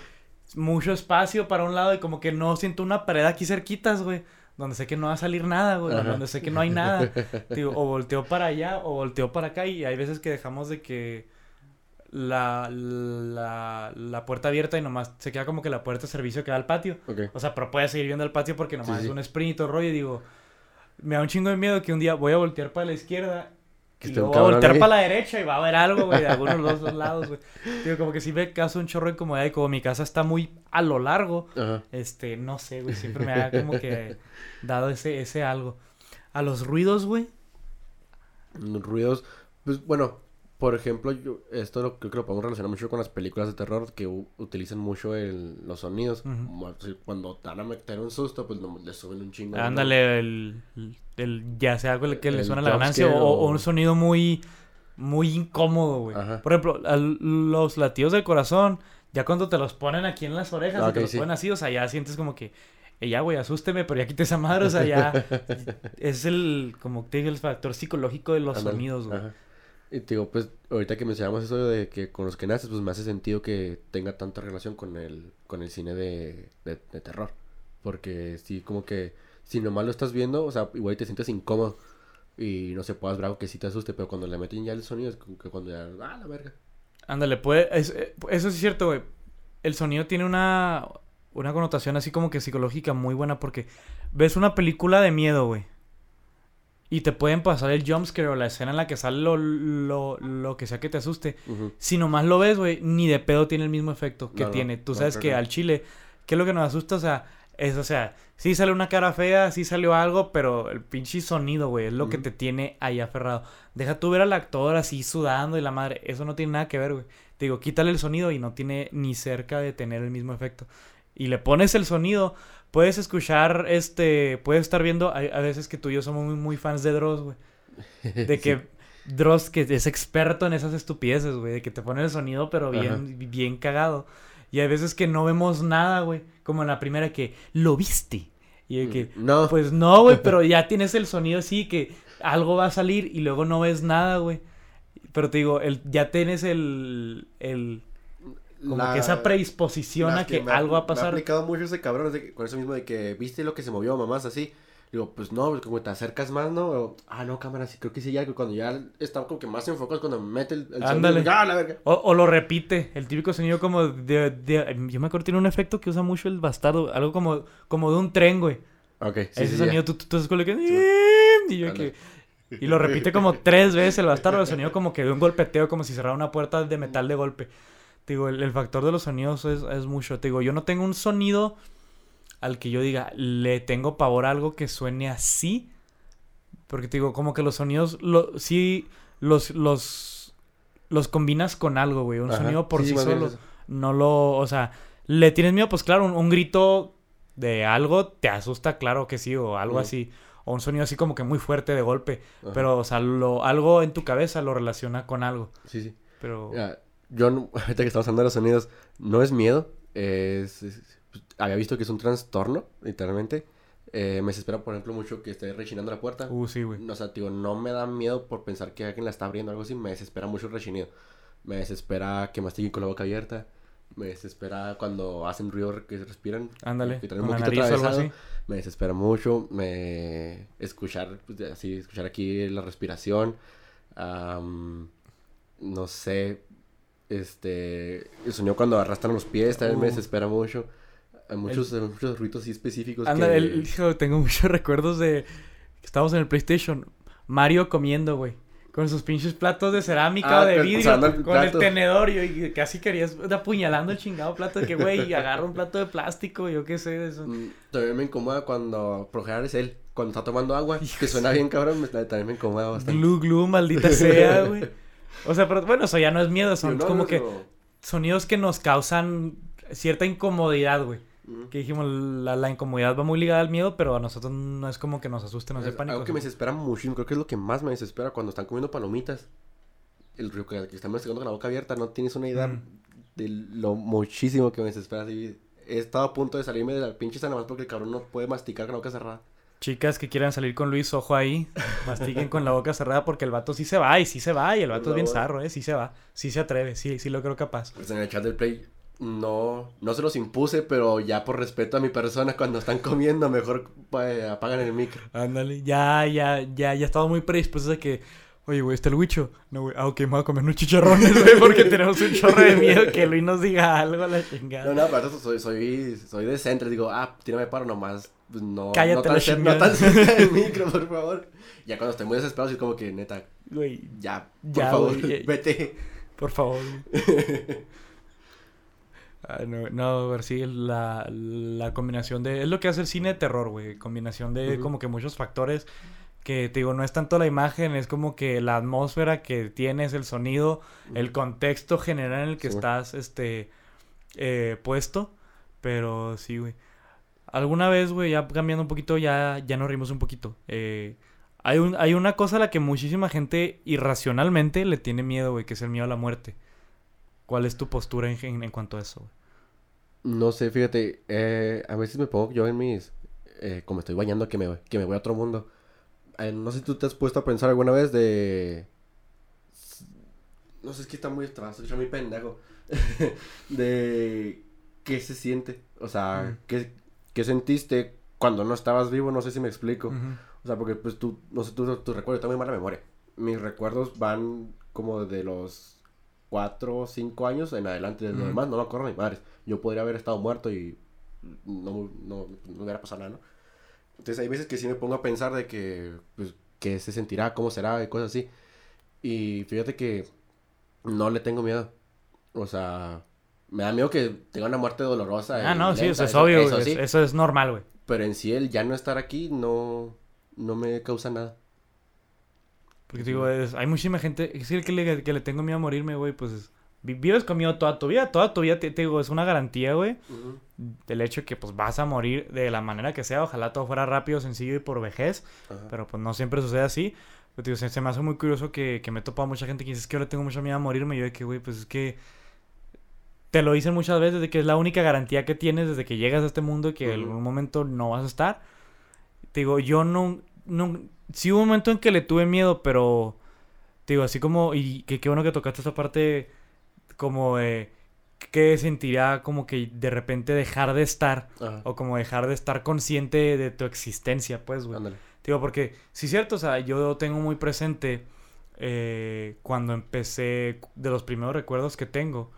mucho espacio para un lado y como que no siento una pared aquí cerquitas, güey. Donde sé que no va a salir nada, güey. Ajá. Donde sé que no hay nada. Digo, o volteo para allá o volteo para acá. Y hay veces que dejamos de que la, la, la puerta abierta y nomás se queda como que la puerta de servicio que da al patio. O sea, pero puedes seguir viendo el patio porque nomás Sí, sí. es un sprint o rollo. Y digo, me da un chingo de miedo que un día voy a voltear para la izquierda. Que y luego voltear para la derecha y va a haber algo, güey, de alguno de los dos lados, güey. Digo, como que sí me causa un chorro de incomodidad y como mi casa está muy a lo largo, Ajá. este, no sé, güey, siempre me ha como que dado ese, ese algo. A los ruidos, güey. Ruidos. Pues bueno, por ejemplo, yo, esto lo, creo que lo podemos relacionar mucho con las películas de terror que utilizan mucho el, los sonidos. Cuando te van a meter un susto, pues no, le suben un chingo. Ándale, el, el- ya sea algo que le El suena la ganancia o, un sonido muy, muy incómodo, güey. Ajá. Por ejemplo, al- los latidos del corazón, ya cuando te los ponen aquí en las orejas Ah, y te los sí. ponen así, o sea, ya sientes como que, "Eh, ya, güey, asústeme, pero ya quité esa madre, o sea, ya es el, como te digo, el factor psicológico de los sonidos, güey. ajá. Y te digo, pues, ahorita que mencionamos eso de que con los que naces, pues me hace sentido que tenga tanta relación con el, con el cine de, de, de terror. Porque sí, como que, si nomás lo estás viendo, o sea, igual te sientes incómodo. Y no se puedas bravo que sí te asuste, pero cuando le meten ya el sonido, es como que cuando ya, ah, la verga. Ándale, puede, es- eh, eso sí es cierto, güey. El sonido tiene una, una connotación así como que psicológica muy buena porque ves una película de miedo, güey. Y te pueden pasar el jumpscare o la escena en la que sale lo, lo, lo que sea que te asuste. Ujú. Si nomás lo ves, güey, ni de pedo tiene el mismo efecto que No, no, tiene. Tú sabes que al chile, ¿qué es lo que nos asusta? O sea, Es, o sea, sí sale una cara fea, sí salió algo, pero el pinche sonido, güey, es lo que te tiene ahí aferrado. Deja tú ver al actor así sudando y la madre, eso no tiene nada que ver, güey. Te digo, quítale el sonido y no tiene ni cerca de tener el mismo efecto. Y le pones el sonido, puedes escuchar, este, puedes estar viendo, a, veces que tú y yo somos muy, muy fans de Dross, güey. De que Dross, que es experto en esas estupideces, güey. De que te pone el sonido, pero bien, bien cagado. Y hay veces que no vemos nada, güey. Como en la primera que, ¿lo viste? Y que, No. pues no, güey, pero ya tienes el sonido así que algo va a salir y luego no ves nada, güey. Pero te digo, el, ya tienes el, el, como La- que esa predisposición a que, me algo va a Me ha pasar. aplicado mucho ese cabrón, con eso mismo de que viste lo que se movió, mamás, así. Digo, pues no, pues como te acercas más, ¿no? O, ah, no, cámara, sí, creo que sí algo. Cuando ya está como que más enfocado es cuando mete el, el sonido, Ándale. ¡ah, la verga! O, o lo repite, el típico sonido como de, de- Yo me acuerdo, tiene un efecto que usa mucho el bastardo, algo como, como de un tren, güey. Ok, sí, Ese sí, sonido, ya. tú, tú, tú que... Sí, Y yo Ándale. que... Y lo repite como tres veces el bastardo, el sonido como que de un golpeteo, como si cerrara una puerta de metal de golpe. Te digo, el, el factor de los sonidos es, es mucho. Te digo, yo no tengo un sonido al que yo diga, le tengo pavor a algo que suene así. Porque te digo, como que los sonidos, lo, sí, los, los, los combinas con algo, güey. Un Ajá, sonido por sí, solo. es. No lo, o sea, le tienes miedo, pues claro, un, un grito de algo te asusta, claro que sí, o algo así. O un sonido así como que muy fuerte de golpe. Ajá. Pero, o sea, lo, algo en tu cabeza lo relaciona con algo. Sí, sí. Pero... Yo, ahorita que estamos hablando de los sonidos, no es miedo. Es, es- había visto que es un trastorno, literalmente. Eh, me desespera, por ejemplo, mucho que esté rechinando la puerta. Uh, sí, güey. O sea, digo, no me da miedo por pensar que alguien la está abriendo o algo así. Me desespera mucho el rechinido. Me desespera que mastiquen con la boca abierta. Me desespera cuando hacen ruido que respiran. Ándale, Que traen un poquito atravesado. así. Me desespera mucho. Me... Escuchar, pues, así, escuchar aquí la respiración. no sé. Este... El sonido cuando arrastran los pies también me Uh. desespera mucho. Hay muchos, muchos ruidos así específicos Anda, que... el- hijo, tengo muchos recuerdos de que estábamos en el PlayStation. Mario comiendo, güey. Con sus pinches platos de cerámica Ah, o de vidrio. el con el tenedor. Y, casi querías apuñalando el chingado plato. De que, güey, agarra un plato de plástico. Yo qué sé de eso. Mm, También me incomoda cuando, general es él, cuando está tomando agua, Hijo que suena bien cabrón, me- también me incomoda bastante. Glu, glu, maldita sea, güey. O sea, pero bueno, eso ya no es miedo. Son no, como no, que no. sonidos que nos causan cierta incomodidad, güey. Mm. Que dijimos, la, la incomodidad va muy ligada al miedo, pero a nosotros no es como que nos asuste, nos dé pánico. algo que me desespera muchísimo, creo que es lo que más me desespera cuando están comiendo palomitas. El ruido que, que están masticando con la boca abierta, no tienes una idea Mm. de lo muchísimo que me desespera. Así, he estado a punto de salirme de la pinche sana más porque el cabrón no puede masticar con la boca cerrada. Chicas que quieran salir con Luis, ojo ahí. Mastiquen con la boca cerrada porque el vato sí se va y sí se va. Y el vato es bien zarro, ¿eh? Sí se va. Sí se atreve, sí, sí lo creo capaz. Pues en el chat del play no, no se los impuse, pero ya por respeto a mi persona, cuando están comiendo, mejor pues, apagan el micro. Ándale, ya, ya, ya, ya estaba muy predispuesto a que, oye, güey, está el huicho. No, güey, ah, ok, me voy a comer unos chicharrones, güey, porque tenemos un chorro de miedo que Luis nos diga algo a la chingada. No, no, pero eso soy, soy, soy decente. Digo, ah, tírame paro nomás. Pues no, Cállate no tan, la cer- chingada. no tan cerca del micro, por favor. Ya cuando estoy muy desesperado, sí, como que neta, Güey, ya, por Ya, favor, güey, ya- vete. por favor. Ah, no, no, a ver, sí, la, la combinación de... Es lo que hace el cine de terror, güey. Combinación de como que muchos factores que, te digo, no es tanto la imagen, es como que la atmósfera que tienes, el sonido, el contexto general en el que Sí, estás, este, eh, puesto. Pero sí, güey. Alguna vez, güey, ya cambiando un poquito, ya, ya nos rimos un poquito. Eh, hay, un, hay una cosa a la que muchísima gente irracionalmente le tiene miedo, güey, que es el miedo a la muerte. ¿Cuál es tu postura en, en, en cuanto a eso, güey? No sé, fíjate, eh, a veces me pongo yo en mis, eh, como estoy bañando, que me, que me voy a otro mundo. Eh, no sé si tú te has puesto a pensar alguna vez de... No sé, es que está muy atrás, soy muy pendejo. de qué se siente, o sea, Mm. qué, qué sentiste cuando no estabas vivo, no sé si me explico. O sea, porque pues tú, no sé, tú, tu recuerdo, tengo muy mala memoria. Mis recuerdos van como de los 4 o 5 años en adelante. De lo demás no me acuerdo ni madres. Yo podría haber estado muerto y no, no, no hubiera pasado nada, ¿no? Entonces hay veces que sí me pongo a pensar de que, pues, qué se sentirá, cómo será y cosas así. Y fíjate que no le tengo miedo. O sea, Me da miedo que tenga una muerte dolorosa. Ah, no, sí, lenta, eso es obvio, Eso güey, sí. es- eso es normal, güey. Pero en sí, el ya no estar aquí no, no me causa nada. Porque digo, es- hay muchísima gente, es el que le, que le tengo miedo a morirme, güey, pues es- vi- vives conmigo toda tu vida, toda tu vida, te, te digo, es una garantía, güey, del hecho de que pues vas a morir de la manera que sea, ojalá todo fuera rápido, sencillo y por vejez, Ajá. pero pues no siempre sucede así. Pero te digo, se, se me hace muy curioso que, que me he topado mucha gente que dice "Es que ahora tengo mucho miedo a morirme, y yo de que, güey, pues es que te lo dicen muchas veces de que es la única garantía que tienes desde que llegas a este mundo y que en Ujú. algún momento no vas a estar. Te digo, yo no, no, sí hubo un momento en que le tuve miedo, pero te digo, así como, y que qué bueno que tocaste esa parte como de que sentiría como que de repente dejar de estar Ajá. o como dejar de estar consciente de tu existencia, pues, güey. Ándale. Digo, porque, sí es cierto, o sea, yo tengo muy presente eh, cuando empecé, de los primeros recuerdos que tengo,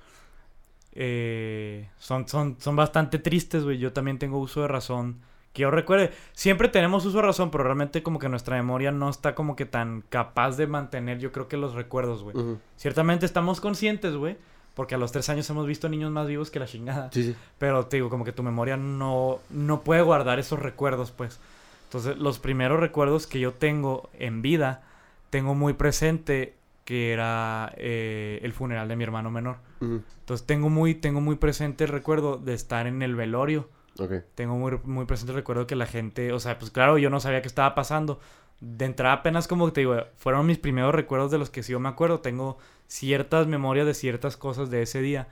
eh, son, son, son bastante tristes, güey. Yo también tengo uso de razón. Que yo recuerde, siempre tenemos uso de razón, pero realmente como que nuestra memoria no está como que tan capaz de mantener, yo creo que los recuerdos, güey. Ciertamente estamos conscientes, güey, porque a los tres años hemos visto niños más vivos que la chingada. Sí, sí. Pero te digo, como que tu memoria no, no puede guardar esos recuerdos, pues. Entonces, los primeros recuerdos que yo tengo en vida, tengo muy presente que era eh, el funeral de mi hermano menor. Entonces, tengo muy, tengo muy presente el recuerdo de estar en el velorio. Ok. Tengo muy, muy presente el recuerdo que la gente, o sea, pues claro, yo no sabía qué estaba pasando. De entrada apenas como te digo, fueron mis primeros recuerdos de los que sí yo me acuerdo. Tengo ciertas memorias de ciertas cosas de ese día.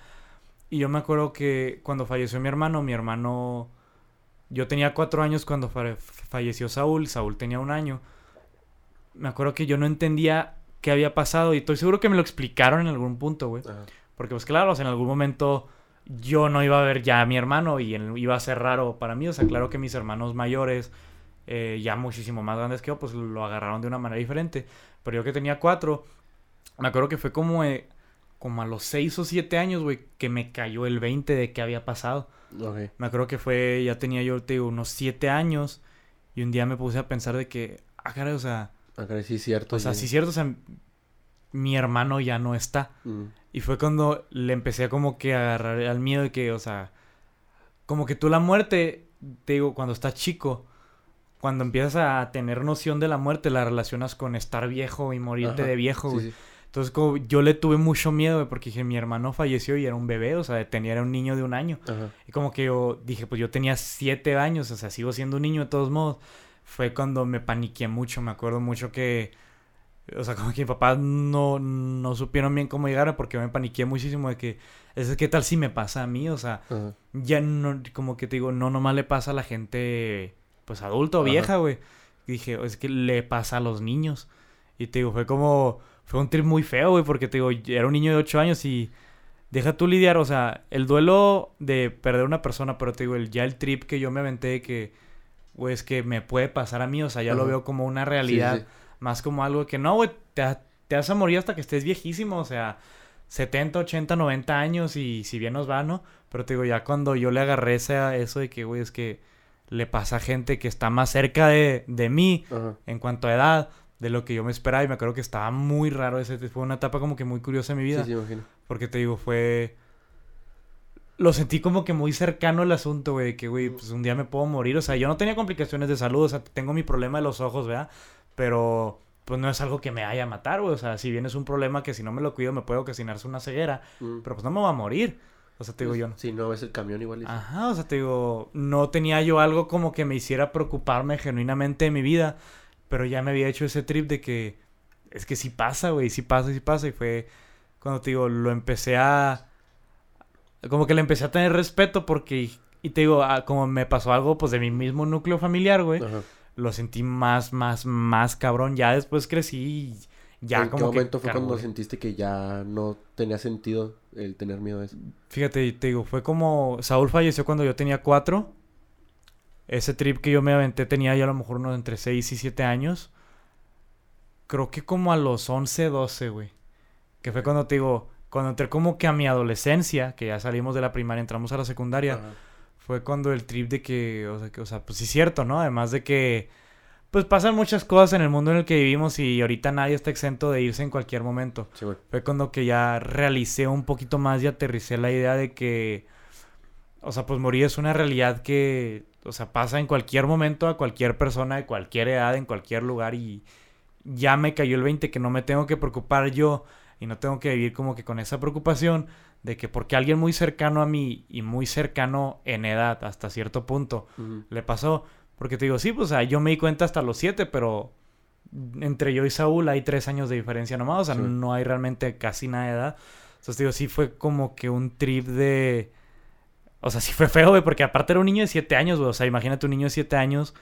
Y yo me acuerdo que cuando falleció mi hermano, mi hermano... Yo tenía cuatro años cuando fa- falleció Saúl, Saúl tenía un año. Me acuerdo que yo no entendía qué había pasado y estoy seguro que me lo explicaron en algún punto, güey. Porque pues claro, o sea, en algún momento yo no iba a ver ya a mi hermano y él iba a ser raro para mí. O sea, claro que mis hermanos mayores, eh, ya muchísimo más grandes que yo, pues lo agarraron de una manera diferente. Pero yo que tenía cuatro, me acuerdo que fue como, eh, como a los seis o siete años, güey, que me cayó el 20 de qué había pasado. Ok. Me acuerdo que fue, ya tenía yo, te digo, unos siete años y un día me puse a pensar de que, ah, caray, o sea, Ah, caray, sí, cierto. o sea, sí. cierto, o sea, mi hermano ya no está. Mm. Y fue cuando le empecé a como que agarrar al miedo de que, o sea, como que tú la muerte, te digo, cuando estás chico, cuando empiezas a tener noción de la muerte, la relacionas con estar viejo y morirte Ajá. de viejo, Sí, güey. sí. Entonces, como yo le tuve mucho miedo, güey, porque dije, mi hermano falleció y era un bebé, o sea, tenía, era un niño de un año. Ajá. Y como que yo dije, pues yo tenía siete años, o sea, sigo siendo un niño de todos modos. Fue cuando me paniqué mucho, me acuerdo mucho que, o sea, como que mis papás no, no supieron bien cómo llegar porque me paniqué muchísimo de que, es que tal si me pasa a mí, o sea, ya no, como que te digo, no nomás le pasa a la gente, pues adulta o vieja, güey. Dije, es que le pasa a los niños. Y te digo, fue como, fue un trip muy feo, güey, porque te digo, era un niño de 8 años y deja tú lidiar, o sea, el duelo de perder a una persona, pero te digo, el, ya el trip que yo me aventé de que, güey, es que me puede pasar a mí, o sea, ya lo veo como una Sí, realidad, sí. Más como algo que no, güey, te, te vas a morir hasta que estés viejísimo, o sea, 70, 80, 90 años y si bien nos va, ¿no? Pero te digo, ya cuando yo le agarré ese, eso de que, güey, es que le pasa a gente que está más cerca de, de mí Ajá. en cuanto a edad de lo que yo me esperaba y me acuerdo que estaba muy raro ese, fue una etapa como que muy curiosa en mi vida. Sí, sí, imagino. Porque te digo, fue... Lo sentí como que muy cercano el asunto, güey, que, güey, pues un día me puedo morir. O sea, yo no tenía complicaciones de salud, o sea, tengo mi problema de los ojos, ¿verdad? Pero, pues no es algo que me vaya a matar, güey. O sea, si bien es un problema que si no me lo cuido me puede ocasionarse una ceguera, Mm. pero pues no me va a morir. O sea, te digo yo. Si no ves el camión igual. Ajá, o sea, te digo, no tenía yo algo como que me hiciera preocuparme genuinamente de mi vida, pero ya me había hecho ese trip de que es que sí pasa, güey, sí pasa, sí pasa, y fue cuando te digo, lo empecé a... Como que le empecé a tener respeto porque, y te digo, ah, como me pasó algo pues de mi mismo núcleo familiar, güey, Ajá. Lo sentí más, más, más cabrón, ya después crecí y ya ¿En como qué que... momento fue cuando sentiste que ya no tenía sentido el tener miedo a eso? Fíjate, te digo, fue como. Saúl falleció cuando yo tenía cuatro. Ese trip que yo me aventé tenía yo a lo mejor unos entre 6 y 7 años. Creo que como a los 11, 12, güey. Que fue cuando te digo, cuando entré como que a mi adolescencia, que ya salimos de la primaria, entramos a la secundaria, Ajá. Fue cuando el trip de que, o sea, que, o sea, pues sí es cierto, ¿no? Además de que, pues pasan muchas cosas en el mundo en el que vivimos y ahorita nadie está exento de irse en cualquier momento. Sí, güey. Fue cuando que ya realicé un poquito más y aterricé la idea de que, o sea, pues morir es una realidad que, o sea, pasa en cualquier momento a cualquier persona de cualquier edad, en cualquier lugar y ya me cayó el 20 que no me tengo que preocupar yo y no tengo que vivir como que con esa preocupación de que porque alguien muy cercano a mí y muy cercano en edad hasta cierto punto le pasó. Porque te digo, sí, pues o sea, yo me di cuenta hasta los siete, pero entre yo y Saúl hay tres años de diferencia nomás. O sea, Sí. no hay realmente casi nada de edad. Entonces, te digo, sí fue como que un trip de... O sea, sí fue feo, güey, porque aparte era un niño de siete años, güey. O sea, imagínate un niño de siete años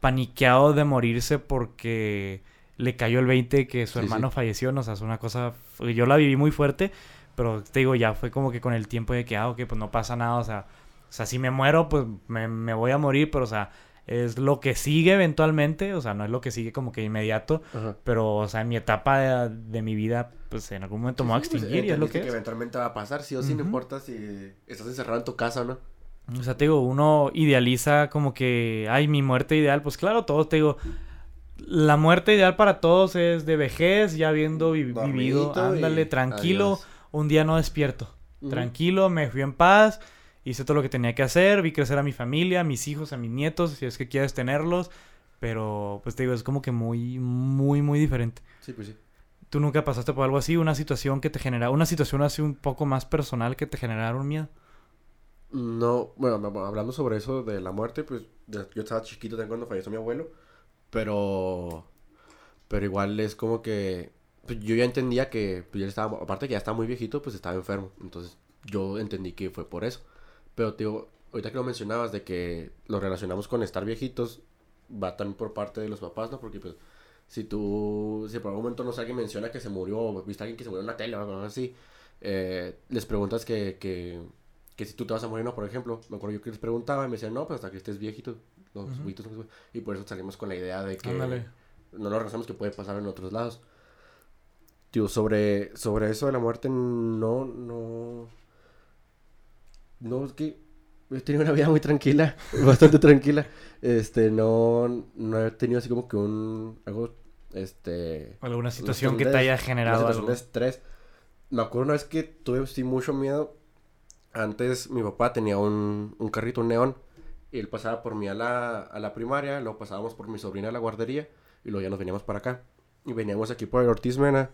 paniqueado de morirse porque le cayó el 20 que su Sí, hermano sí. falleció. No, o sea, es una cosa... Yo la viví muy fuerte, pero te digo, ya fue como que con el tiempo de que, ah, ok, pues no pasa nada. O sea, o sea si me muero, pues me, me voy a morir, pero, o sea, es lo que sigue eventualmente. O sea, no es lo que sigue como que inmediato. Ajá. Pero, o sea, en mi etapa de, de mi vida, pues en algún momento me voy a pues, extinguir y es lo que es. eventualmente va a pasar, sí o sí, no importa si estás encerrado en tu casa o no. O sea, te digo, uno idealiza como que, ay, mi muerte ideal. Pues claro, todos te digo, la muerte ideal para todos es de vejez, ya habiendo vi- vivido, ándale, y tranquilo, adiós. Un día no despierto. Tranquilo, me fui en paz, hice todo lo que tenía que hacer, vi crecer a mi familia, a mis hijos, a mis nietos, si es que quieres tenerlos. Pero, pues te digo, es como que muy, muy, muy diferente. Sí, pues sí. ¿Tú nunca pasaste por algo así? Una situación que te genera, una situación así un poco más personal que te generara un miedo. No, bueno, hablando sobre eso de la muerte, pues yo estaba chiquito también cuando falleció mi abuelo, pero pero igual es como que pues, yo ya entendía que pues, ya estaba, aparte que ya estaba muy viejito, pues estaba enfermo, entonces yo entendí que fue por eso. Pero digo, ahorita que lo mencionabas de que lo relacionamos con estar viejitos, va también por parte de los papás, ¿no? Porque pues si tú, si por algún momento no sé, alguien menciona que se murió, o viste a alguien que se murió en la tele o algo así, eh, les preguntas que, que, que si tú te vas a morir, ¿no? Por ejemplo, me acuerdo yo que les preguntaba y me decían, no, pues hasta que estés viejito, los Ujú. viejitos no se- y por eso salimos con la idea de que Ándale. no lo razonamos que puede pasar en otros lados. Tío, sobre, sobre eso de la muerte, no, no, no, es que he tenido una vida muy tranquila, bastante tranquila, este, no, no he tenido así como que un, algo, este, Alguna una situación que te haya generado algo. de estrés. Me acuerdo una vez que tuve sí, mucho miedo. Antes mi papá tenía un, un carrito, un neón. Y él pasaba por mí a la, a la primaria. Luego pasábamos por mi sobrina a la guardería. Y luego ya nos veníamos para acá. Y veníamos aquí por el Ortiz Mena.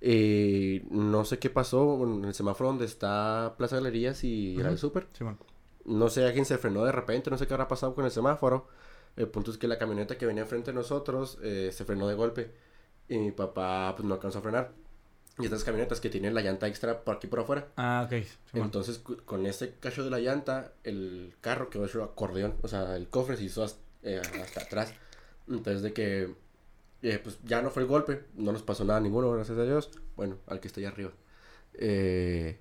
Y no sé qué pasó en el semáforo donde está Plaza Galerías y era el Ujú. súper. Simón. No sé, alguien se frenó de repente, no sé qué habrá pasado con el semáforo. El punto es que la camioneta que venía enfrente de nosotros eh, se frenó de golpe. Y mi papá pues no alcanzó a frenar. Y estas camionetas que tienen la llanta extra por aquí por afuera. Ah, ok. Entonces con ese cacho de la llanta, el carro quedó hecho acordeón. O sea, el cofre se hizo hasta, eh, hasta atrás. Entonces de que eh, pues ya no fue el golpe. No nos pasó nada a ninguno, gracias a Dios. Bueno, al que está allá arriba. Eh,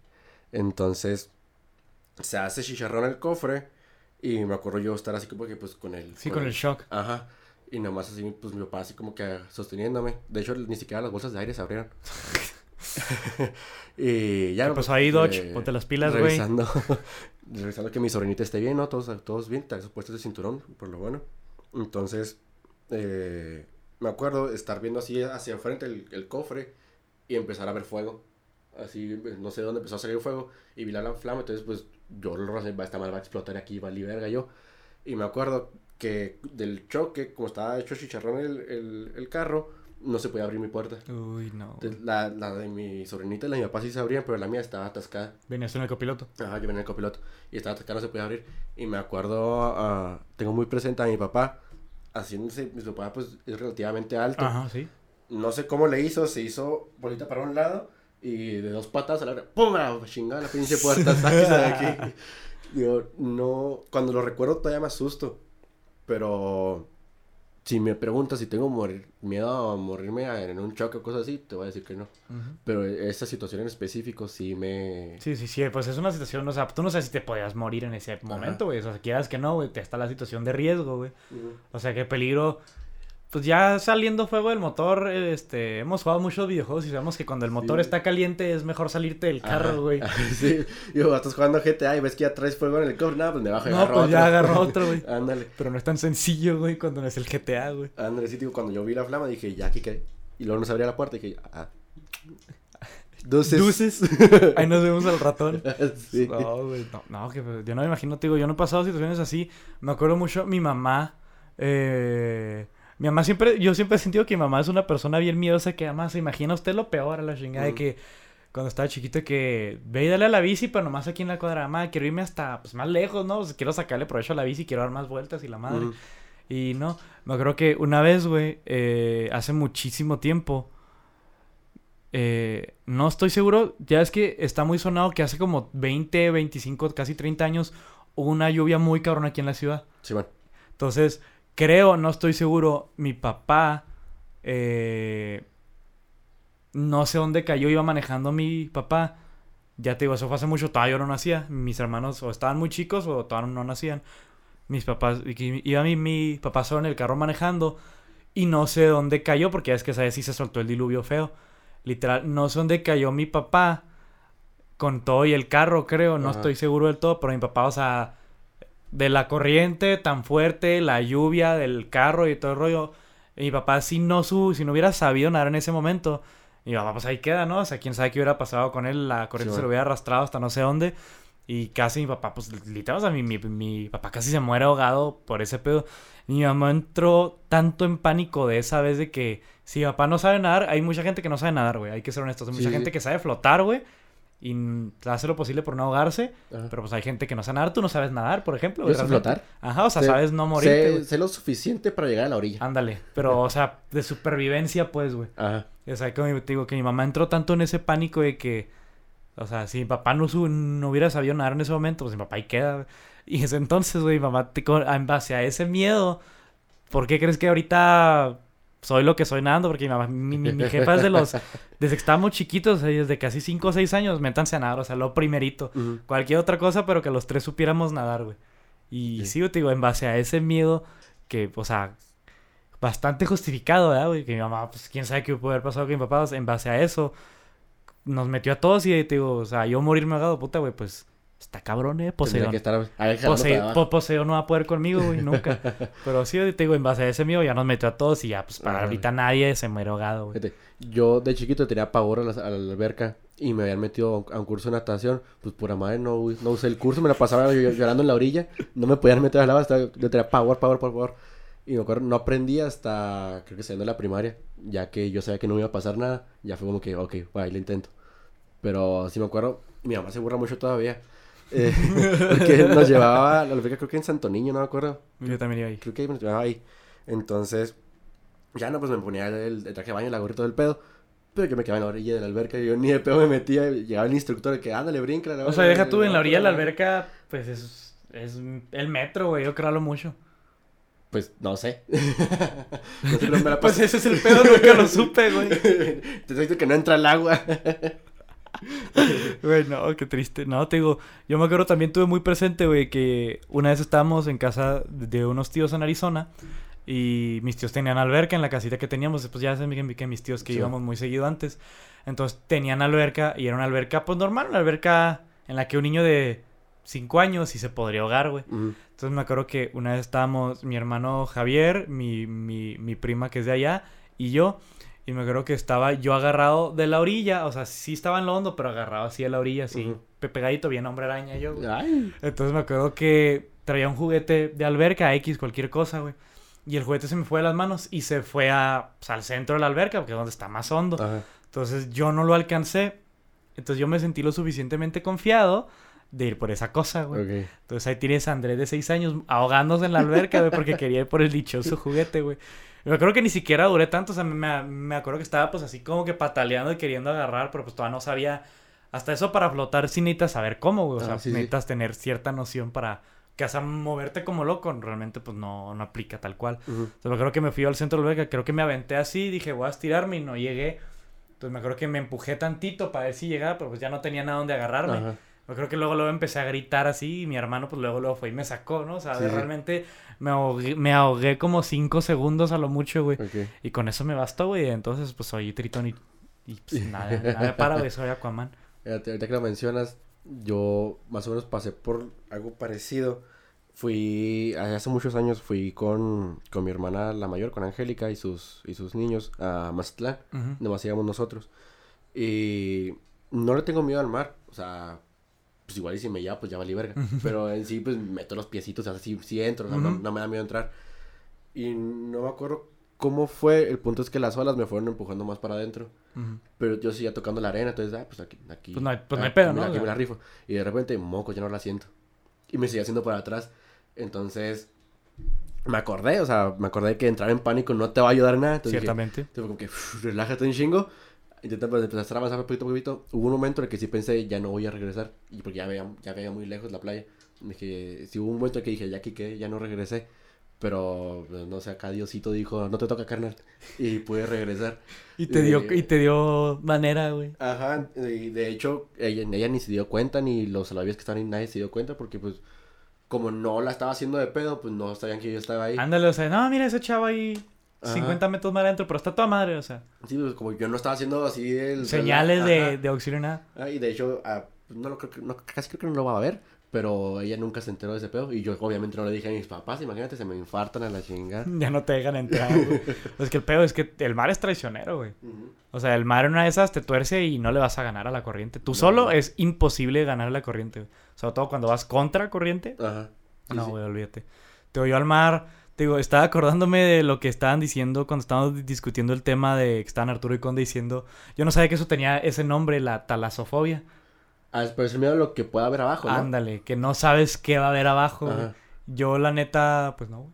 entonces se hace chicharrón el cofre. Y me acuerdo yo estar así como que pues con el... Sí, con el shock. Ajá. Y nada más así, pues mi papá así como que sosteniéndome. De hecho, ni siquiera las bolsas de aire se abrieron. y ya... ¿Qué pasó pues, ahí, Dodge? eh, Ponte las pilas, güey. Revisando, revisando que mi sobrinita esté bien, ¿no? Todos, todos bien, trae sus puestos de cinturón, por lo bueno. Entonces, eh, me acuerdo estar viendo así hacia enfrente el, el cofre y empezar a ver fuego. Así, no sé dónde empezó a salir fuego y vi la la flama, entonces pues yo lo va, esta madre va a explotar aquí, va a verga yo. Y me acuerdo que del choque, como estaba hecho chicharrón el, el, el carro, no se podía abrir mi puerta. Uy, no. Entonces, La, la de mi sobrinita y la de mi papá sí se abrían, pero la mía estaba atascada. Venías en el copiloto. Ajá, yo venía en el copiloto y estaba atascada, no se podía abrir. Y me acuerdo, ah, tengo muy presente a mi papá haciéndose, mi papá pues es relativamente alto. Ajá, sí. No sé cómo le hizo, se hizo bolita para un lado y de dos patas a la hora, ¡pum! Chingada la pinche puerta, sáquese de aquí. Digo, no, cuando lo recuerdo todavía me asusto, pero si me preguntas si tengo morir, miedo a morirme en un choque o cosas así, te voy a decir que no. Pero esa situación en específico sí me... Sí, sí, sí, pues es una situación, o sea, tú no sabes si te podías morir en ese momento, güey. O sea, quieras que no, güey, te está la situación de riesgo, güey. O sea, qué peligro. Pues ya saliendo fuego del motor, este, hemos jugado muchos videojuegos y sabemos que cuando el motor Sí. está caliente es mejor salirte del carro, Ajá. güey. sí, digo, estás jugando GTA y ves que ya traes fuego en el cofre, nada, pues me bajo y No, agarro pues otro. ya agarró otro, güey. Ándale, Pero no es tan sencillo, güey, cuando no es el GTA, güey. ándale, sí, digo, cuando yo vi la flama dije, ya, aquí quedé. Y luego nos abría la puerta y dije, ah. Dulces. Dulces. Ahí nos vemos al ratón. sí. No, güey, no, no, que pues, yo no me imagino, te digo, yo no he pasado situaciones así. Me acuerdo mucho, mi mamá, eh, mi mamá siempre, yo siempre he sentido que mi mamá es una persona bien miedosa que además se imagina usted lo peor a la chingada de Mm. que cuando estaba chiquito que ve y dale a la bici, pero nomás aquí en la cuadra, mamá, quiero irme hasta pues, más lejos, ¿no? O sea, quiero sacarle provecho a la bici, quiero dar más vueltas y la madre. Ujú. Y no, me acuerdo que una vez, güey, eh, hace muchísimo tiempo, eh, no estoy seguro, ya es que está muy sonado que hace como 20, 25, casi 30 años hubo una lluvia muy cabrona aquí en la ciudad. Sí, bueno. Entonces, creo, no estoy seguro, mi papá, eh, no sé dónde cayó, iba manejando mi papá. Ya te digo, eso fue hace mucho, todavía yo no nacía. Mis hermanos o estaban muy chicos o todavía no nacían. Mis papás, iba mi, mi papá solo en el carro manejando y no sé dónde cayó, porque ya es que sabes si se soltó el diluvio feo. Literal, no sé dónde cayó mi papá con todo y el carro, creo, no Ajá. estoy seguro del todo, pero mi papá, o sea, de la corriente tan fuerte, la lluvia del carro y todo el rollo. Mi papá, si no, su, si no hubiera sabido nadar en ese momento, mi papá, pues ahí queda, ¿no? O sea, quién sabe qué hubiera pasado con él. La corriente Sí, se lo hubiera arrastrado hasta no sé dónde. Y casi mi papá, pues literal, o sea, mi, mi, mi papá casi se muere ahogado por ese pedo. Mi mamá entró tanto en pánico de esa vez de que si mi papá no sabe nadar, hay mucha gente que no sabe nadar, güey. Hay que ser honestos. Hay mucha Sí. gente que sabe flotar, güey. Y hace lo posible por no ahogarse. Ajá. Pero pues hay gente que no sabe nadar. Tú no sabes nadar, por ejemplo. ¿Yo sé flotar? Ajá, o sea, Sé- sabes no morirte, sé, lo suficiente para llegar a la orilla. Ándale. Pero, o sea, de supervivencia, pues, güey. Ajá. O sea, como te digo, que mi mamá entró tanto en ese pánico de que, o sea, si mi papá no, su- no hubiera sabido nadar en ese momento, pues mi papá ahí queda. Y ese entonces, güey, mi mamá, te- en base a ese miedo, ¿por qué crees que ahorita soy lo que soy nadando? Porque mi mamá, mi, mi, mi jefa es de los, desde que estábamos chiquitos, desde casi 5 o 6 años, métanse a nadar, o sea, lo primerito. Cualquier otra cosa, pero que los tres supiéramos nadar, güey. Y Sí. sí, güey, te digo, en base a ese miedo, que, o sea, bastante justificado, ¿verdad, güey? Que mi mamá, pues, quién sabe qué puede haber pasado con mi papá, o sea, en base a eso, nos metió a todos y, te digo, o sea, yo morirme ahogado, puta, güey, pues, está cabrón, ¿eh? Poseidón. que estar. Po- Poseidón no va a poder conmigo, güey, nunca. Pero sí, te digo, en base a ese miedo ya nos metió a todos y ya, pues, para Ajá. ahorita nadie se muere ahogado, güey. Fíjate, yo de chiquito tenía pavor a la, a la alberca y me habían metido a un- a curso de natación. Pues pura madre, no, no usé el curso, me la pasaba ll- llorando en la orilla. No me podían meter al agua, hasta, yo tenía pavor, pavor, pavor. Y me acuerdo, no aprendí hasta, creo que saliendo de la primaria, ya que yo sabía que no me iba a pasar nada. Ya fue como que, ok, bueno, ahí lo intento. Pero sí me acuerdo, mi mamá se burla mucho todavía. Eh, porque nos llevaba a la alberca, creo que en Santo Niño, no me acuerdo. Yo también iba ahí. Creo que me llevaba ahí. Entonces, ya no, pues me ponía el, el traje de baño, la gorrita del pedo. Pero yo me quedaba en la orilla de la alberca y yo ni de pedo me metía. y Llegaba el instructor que ándale, brinca. O sea, deja tú en la orilla de la alberca, pues, es, es el metro, güey, yo creo lo mucho. Pues no sé. no sé, pero me la Pues ese es el pedo, nunca lo supe, güey. Te diciendo que no entra el agua. Güey, no, qué triste. No, te digo, yo me acuerdo también tuve muy presente, güey, que una vez estábamos en casa de unos tíos en Arizona y mis tíos tenían alberca en la casita que teníamos. Pues ya saben que, que mis tíos que Sí. íbamos muy seguido antes. Entonces tenían alberca y era una alberca, pues normal, una alberca en la que un niño de 5 años sí se podría ahogar, güey. Entonces me acuerdo que una vez estábamos mi hermano Javier, mi, mi, mi prima que es de allá y yo. Y me acuerdo que estaba yo agarrado de la orilla, o sea, sí estaba en lo hondo, pero agarrado así de la orilla, así, pe- pegadito, bien hombre araña yo. güey. Ay. Entonces me acuerdo que traía un juguete de alberca, X, cualquier cosa, güey. Y el juguete se me fue de las manos y se fue a, pues, al centro de la alberca, porque es donde está más hondo. Ajá. Entonces yo no lo alcancé. Entonces yo me sentí lo suficientemente confiado de ir por esa cosa, güey. Entonces ahí tienes a Andrés de 6 años ahogándose en la alberca, güey, porque quería ir por el dichoso juguete, güey. Me acuerdo que ni siquiera duré tanto, o sea, me, me acuerdo que estaba pues así como que pataleando y queriendo agarrar, pero pues todavía no sabía. Hasta eso para flotar sí necesitas saber cómo, güey. O Ah, sea, sí. necesitas tener cierta noción para que hasta moverte como loco realmente pues no, no aplica tal cual. Ujú. Entonces me acuerdo que me fui al centro de la alberca, creo que me aventé así, dije voy a estirarme y no llegué. Entonces me acuerdo que me empujé tantito para ver si llegaba, pero pues ya no tenía nada donde agarrarme. Yo creo que luego, luego empecé a gritar así y mi hermano pues luego, luego fue y me sacó, ¿no? O sea, Sí, realmente me ahogué, me ahogué como cinco segundos a lo mucho, güey. Y con eso me bastó, güey. Entonces, pues soy Tritón y, y pues nada, nada para, güey. Soy Aquaman. Ahorita que lo mencionas, yo más o menos pasé por algo parecido. Fui, hace muchos años fui con, con mi hermana la mayor, con Angélica y sus, y sus niños a Mazatlán. Ujú. Nomás íbamos nosotros. Y no le tengo miedo al mar. O sea, pues igual y si me lleva, pues ya valí verga. Pero en sí, pues meto los piecitos, o sea, sí, sí entro, o sea, no, Ujú. no me da miedo entrar. Y no me acuerdo cómo fue. El punto es que las olas me fueron empujando más para adentro. Ujú. Pero yo seguía tocando la arena, entonces, ah, pues aquí, aquí. Pues no hay- pues no ah, hay pedo, aquí ¿no? Aquí me la rifo. Y de repente, moco, ya no la siento. Y me seguía haciendo para atrás. Entonces, me acordé, o sea, me acordé que entrar en pánico no te va a ayudar en nada. Entonces dije, Ciertamente. entonces fue como que "Uf, relájate un chingo. Intenta pues, empezar a avanzar poquito a poquito. Hubo un momento en el que sí pensé, ya no voy a regresar. Y porque ya veía, ya veía muy lejos la playa. Dije, sí hubo un momento en que dije, ya aquí quedé, ya no regresé. Pero, pues, no sé, acá Diosito dijo, no te toca, carnal. Y pude regresar. Y te dio, Eh, y te dio manera, güey. Ajá, y de hecho, ella, ella ni se dio cuenta, ni los salvavidas que estaban ahí, nadie se dio cuenta, porque pues, como no la estaba haciendo de pedo, pues no sabían que yo estaba ahí. Ándale, o sea, no, mira ese chavo ahí Ajá. 50 metros más adentro, pero está toda madre, o sea. Sí, pues como yo no estaba haciendo así el... Señales de, de auxilio nada. Ah, y de hecho, ah, pues, no lo creo que, no, casi creo que no lo va a ver, pero ella nunca se enteró de ese pedo, y yo obviamente no le dije a mis papás, imagínate, se me infartan a la chingada. Ya no te dejan entrar, güey. Es que el pedo es que el mar es traicionero, güey. O sea, el mar en una de esas te tuerce y no le vas a ganar a la corriente. Tú No. solo es imposible ganar a la corriente, güey. Sobre todo cuando vas contra corriente. Ajá. Sí, no, sí. güey, olvídate. Te oyó al mar. Te digo, estaba acordándome de lo que estaban diciendo cuando estábamos di- discutiendo el tema de que estaban Arturo y Conde diciendo. Yo no sabía que eso tenía ese nombre, la talasofobia. Ah, pero es el miedo a lo que pueda haber abajo, ¿no? Ándale, que no sabes qué va a haber abajo. Ajá. Yo, la neta, pues no.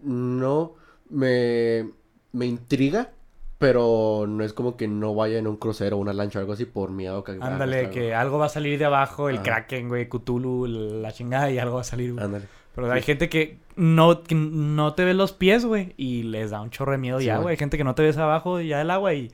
No, me, me intriga, pero no es como que no vaya en un crucero o una lancha o algo así por miedo que... Ándale, que algo va a salir de abajo, el Ajá. Kraken, güey, Cthulhu, la chingada y algo va a salir, güey. Ándale. Pero hay gente que no, que no te ve los pies, güey, y les da un chorro de miedo Sí, ya, güey. Hay gente que no te ves abajo ya del agua y...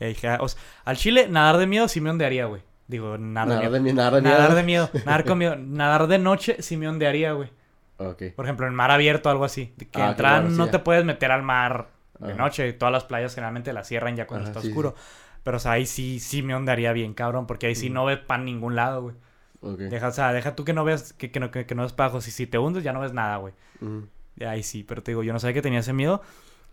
y o sea, al chile, nadar de miedo sí me ondearía, güey. Digo, nadar, Nada de miedo. miedo, nada de miedo. Nadar de miedo, nadar con miedo. Nadar de noche sí me ondearía, güey. Ok. Por ejemplo, en mar abierto o algo así. Que Ah, entrar claro, no te puedes meter al mar de Ajá. noche. Todas las playas generalmente las cierran ya cuando Ajá, está sí, oscuro. Pero, o sea, ahí sí, sí me ondearía bien, cabrón. Porque ahí sí Mm. no ves para ningún lado, güey. Deja, o sea, deja tú que no veas, que, que no, que, que no ves para abajo. Si, si te hundes ya no ves nada, güey. Ujú. Ahí sí, pero te digo, yo no sabía que tenía ese miedo.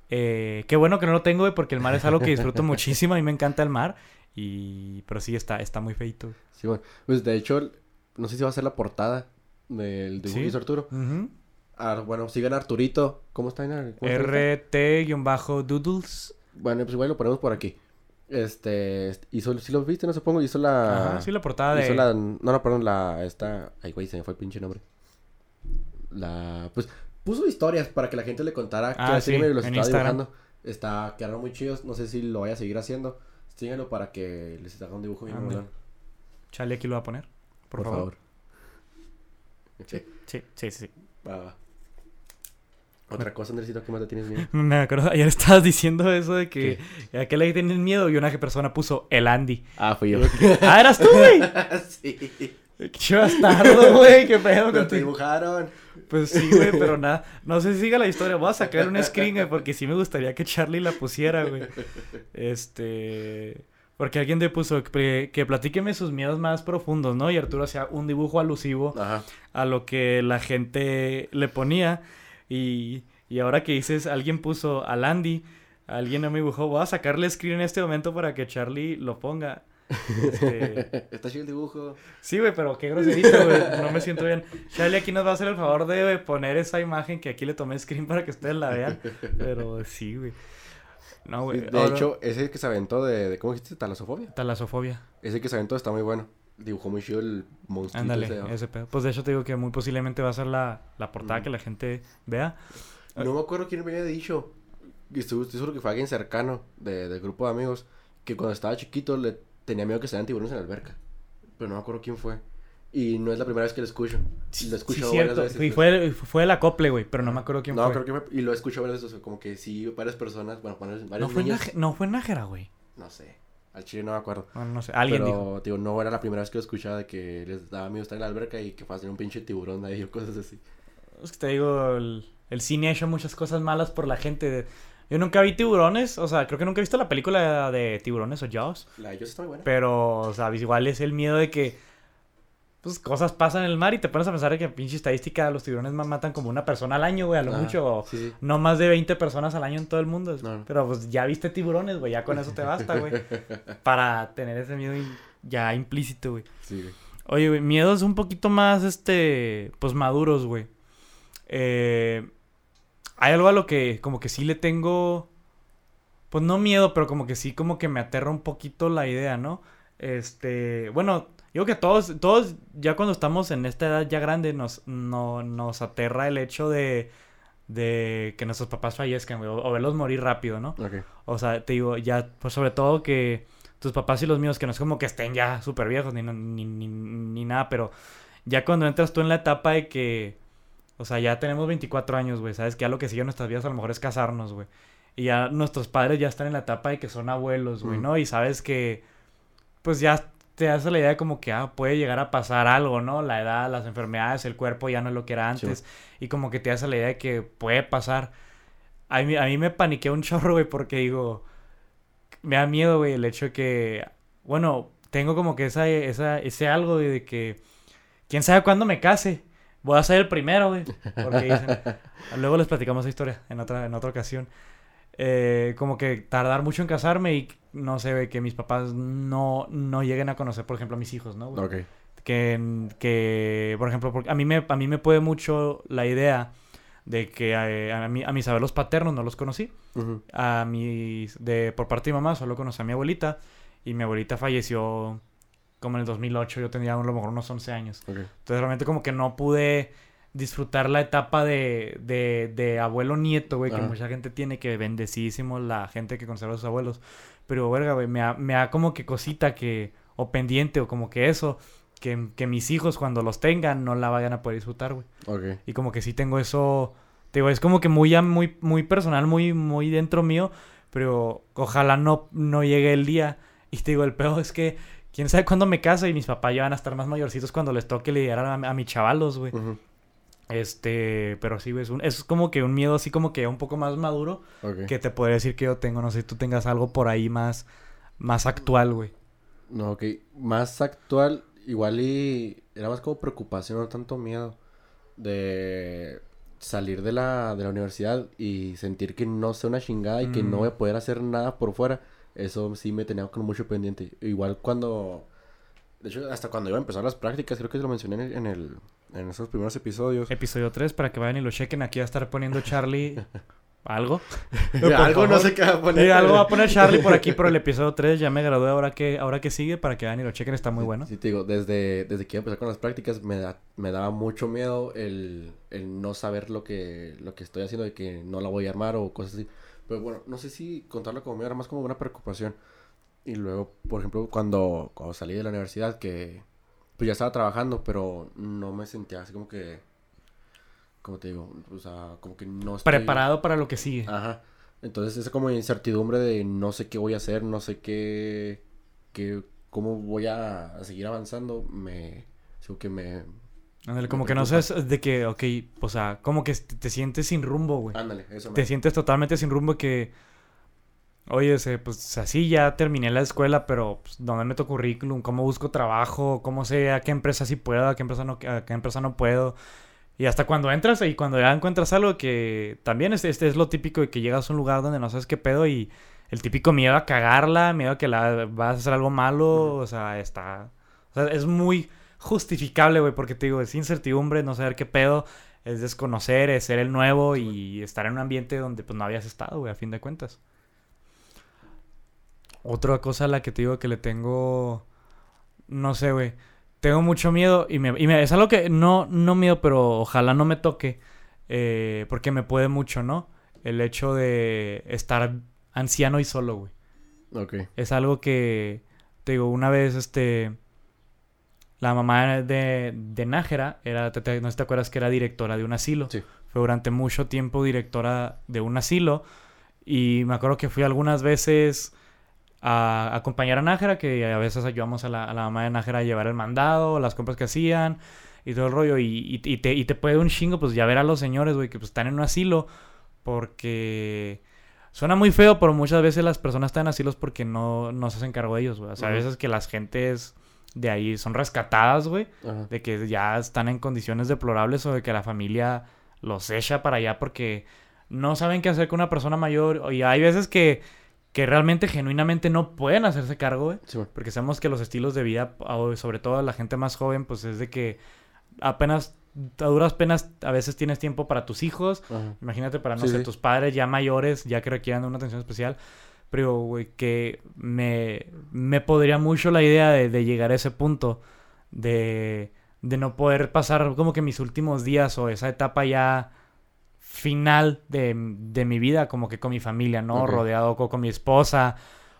Eh, qué bueno que no lo tengo, güey, porque el mar es algo que disfruto muchísimo. A mí me encanta el mar. Y... Pero sí, está, está muy feito. Sí, bueno. Pues de hecho, no sé si va a ser la portada del dibujo Sí. Arturo. Ujú. Ah, bueno, sigan. RT-Doodles. Bueno, pues igual lo ponemos por aquí. Este, hizo, si lo viste, no supongo, hizo la... Ajá, sí, la portada de... Hizo la... No, no, perdón, la... Esta... Ay, güey, se me fue el pinche nombre. La... Pues, puso historias para que la gente le contara Ah, qué sí, los en estaba Instagram. dibujando. Está... Quedaron muy chidos. No sé si lo vaya a seguir haciendo. Síganlo para que les haga un dibujo bien molón. Chale, aquí lo voy a poner. Por, Por, favor. favor. Sí, Sí, sí, sí. va, va. Otra cosa, Andresito, ¿qué más te tienes miedo? Me acuerdo, ayer estabas diciendo eso de que a qué le tienen miedo y una persona puso el Andy. Ah, fui yo. Ah, eras tú, güey. sí. Qué bastardo, güey. Qué pedo Pero te dibujaron. Pues sí, güey, pero nada. No sé si siga la historia. Voy a sacar un screen, güey, porque sí me gustaría que Charlie la pusiera, güey. Este. Porque alguien te puso que, que platíqueme sus miedos más profundos, ¿no? Y Arturo hacía un dibujo alusivo Ajá. a lo que la gente le ponía. Y, y ahora que dices, alguien puso al Andy, alguien no me dibujó. Voy a sacarle screen en este momento para que Charlie lo ponga. Este, Está chido el dibujo. Sí, güey, pero qué groserito, güey. No me siento bien. Charlie aquí nos va a hacer el favor de poner esa imagen que aquí le tomé screen para que ustedes la vean. Pero sí, güey. No, güey. de Ahora- hecho, ese que se aventó de, de ¿cómo dijiste? Talasofobia. Talasofobia. Ese que se aventó está muy bueno. Dibujó muy chido el monstruo. Ándale, ese pedo. Pues de hecho te digo que muy posiblemente va a ser la, la portada Mm. que la gente vea. No me acuerdo quién me había dicho. Estoy, estoy seguro que fue alguien cercano de, del grupo de amigos. Que cuando estaba chiquito le tenía miedo que se tiburones en la alberca. Pero no me acuerdo quién fue. Y no es la primera vez que lo escucho. Lo he Sí, cierto. varias veces. Y fue, fue el acople, güey, pero no me acuerdo quién No, fue. creo que me... Y lo he escuchado varias veces. como que sí, varias personas. Bueno, varios, no, fue niños. Nájera, no fue Nájera, güey. No sé. Al chile no me acuerdo. Bueno, no sé, alguien Pero, dijo. digo, no era la primera vez que lo escuchaba de que les daba miedo estar en la alberca y que fácil un pinche tiburón de ahí o cosas así. Es que te digo, el, el cine ha hecho muchas cosas malas por la gente. Yo nunca vi tiburones, o sea, creo que nunca he visto la película de tiburones o Jaws. La de ellos está muy buena. Pero, o sea, igual es el miedo de que pues cosas pasan en el mar y te pones a pensar que pinche estadística los tiburones ma- matan como una persona al año, güey, a lo mucho. o Sí, sí. No más de 20 personas al año en todo el mundo. No, no. Pero pues ya viste tiburones, güey, ya con eso te basta, güey. para tener ese miedo ya implícito, güey. Sí, güey. Oye, güey, miedos un poquito más, este, pues maduros, güey. Eh, hay algo a lo que como que sí le tengo, pues no miedo, pero como que sí como que me aterra un poquito la idea, ¿no? Este, bueno, digo que todos, todos ya cuando estamos en esta edad ya grande nos, no, nos aterra el hecho de, de que nuestros papás fallezcan, güey, o, o verlos morir rápido, ¿no? O sea, te digo, ya, pues sobre todo que tus papás y los míos, que no es como que estén ya súper viejos ni, ni, ni, ni nada, pero ya cuando entras tú en la etapa de que, o sea, ya tenemos 24 años, güey, sabes que ya lo que sigue en nuestras vidas a lo mejor es casarnos, güey. Y ya nuestros padres ya están en la etapa de que son abuelos, güey, Mm. ¿no? Y sabes que, pues ya te hace la idea de como que, ah, puede llegar a pasar algo, ¿no? La edad, las enfermedades, el cuerpo ya no es lo que era Sí. antes. Y como que te hace la idea de que puede pasar. A mí, a mí me paniqué un chorro, güey, porque digo, me da miedo, güey, el hecho de que, bueno, tengo como que esa, esa, ese algo de que, quién sabe cuándo me case. Voy a ser el primero, güey. Porque dicen, luego les platicamos esa historia en otra, en otra ocasión. Eh, como que tardar mucho en casarme y no sé, güey, que mis papás no, no lleguen a conocer, por ejemplo, a mis hijos, ¿no? güey? Ok. que, que por ejemplo, porque a mí me, a mí me puede mucho la idea de que eh, a, mí- a mis abuelos paternos no los conocí. A mis, de, por parte de mi mamá solo conocí a mi abuelita y mi abuelita falleció como en el 2008, yo tenía a lo mejor unos 11 años. Ok. Entonces realmente como que no pude disfrutar la etapa de, de, de abuelo-nieto, güey, que mucha gente tiene, que bendecísimo la gente que conserva a sus abuelos. Pero, verga, güey, me me da como que cosita que, o pendiente, o como que eso, que, que mis hijos cuando los tengan no la vayan a poder disfrutar, güey. Ok. Y como que sí tengo eso, te digo, es como que muy, muy, muy personal, muy, muy dentro mío, pero ojalá no, no llegue el día. Y te digo, el peor es que, quién sabe cuándo me caso y mis papás ya van a estar más mayorcitos cuando les toque lidiar a, a mis chavalos, güey. Este, pero sí, güey, es, un- es como que un miedo así como que un poco más maduro que te podría decir que yo tengo. No sé si tú tengas algo por ahí más, más actual, güey. No, ok. Más actual, igual y era más como preocupación, no tanto miedo de salir de la, de la universidad y sentir que no sé una chingada y que no Mm. voy a poder hacer nada por fuera. Eso sí me tenía con mucho pendiente. Igual cuando... De hecho, hasta cuando iba a empezar las prácticas, creo que lo mencioné en, el- en, el, en esos primeros episodios. Episodio 3, para que vayan y lo chequen. Aquí va a estar poniendo Charlie algo. Algo por no favor. sé qué va a poner. Algo va a poner Charlie por aquí, pero el episodio 3 ya me gradué. Ahora que, ahora que sigue, para que vayan y lo chequen, está muy Sí, bueno. Sí, te digo, desde, desde que iba a empezar con las prácticas me, da, me daba mucho miedo el, el no saber lo que, lo que estoy haciendo, de que no la voy a armar o cosas así. Pero bueno, no sé si contarlo como miedo, era más como una preocupación. Y luego, por ejemplo, cuando, cuando salí de la universidad, que pues ya estaba trabajando, pero no me sentía así como que, como te digo, o sea, como que no estoy... Preparado para lo que sigue. Ajá. Entonces esa como incertidumbre de no sé qué voy a hacer, no sé qué, qué cómo voy a, seguir avanzando, me, digo que me, Ándale, me como que no sabes de que, ok, o sea, como que te, te sientes sin rumbo, güey. ándale, eso Te me, sientes totalmente sin rumbo que, oye, pues así ya terminé la escuela, pero pues, ¿dónde meto currículum? ¿Cómo busco trabajo? ¿Cómo sé a qué empresa sí puedo? ¿A qué empresa no, a qué empresa no puedo? Y hasta cuando entras y cuando ya encuentras algo que también es, este es lo típico de que llegas a un lugar donde no sabes qué pedo y el típico miedo a cagarla, miedo a que la, vas a hacer algo malo, o sea, está... O sea, es muy justificable, güey, porque te digo, es incertidumbre, no saber qué pedo, es desconocer, es ser el nuevo y estar en un ambiente donde pues no habías estado, güey, a fin de cuentas. Otra cosa a la que te digo que le tengo, no sé, güey, tengo mucho miedo y, me, y me- es algo que no, no miedo, pero ojalá no me toque, eh, porque me puede mucho, ¿no? El hecho de estar anciano y solo, güey. ok, Es algo que, te digo, una vez, este, la mamá de, de Nájera, era, te- te- no sé si te acuerdas que era directora de un asilo. Sí. Fue durante mucho tiempo directora de un asilo. Y me acuerdo que fui algunas veces a acompañar a Nájera, que a veces ayudamos a la, a la mamá de Nájera a llevar el mandado, las compras que hacían y todo el rollo. Y, y, y te, y te puede un chingo, pues ya ver a los señores, güey, que pues están en un asilo porque... Suena muy feo, pero muchas veces las personas están en asilos porque no, no se hacen cargo de ellos, güey. O sea, a veces que las gentes de ahí son rescatadas, güey. De que ya están en condiciones deplorables o de que la familia los echa para allá porque no saben qué hacer con una persona mayor. Y hay veces que, que realmente, genuinamente no pueden hacerse cargo, güey. Sí. Porque sabemos que los estilos de vida, sobre todo la gente más joven, pues es de que apenas, a duras penas, a veces tienes tiempo para tus hijos. Ajá. Imagínate para, no Sí, sé, sí. tus padres ya mayores, ya que requieran de una atención especial. Pero, güey, que me, me podría mucho la idea de, de llegar a ese punto. De, de no poder pasar como que mis últimos días o esa etapa ya final de, de mi vida, como que con mi familia, ¿no? Rodeado co- con, mi esposa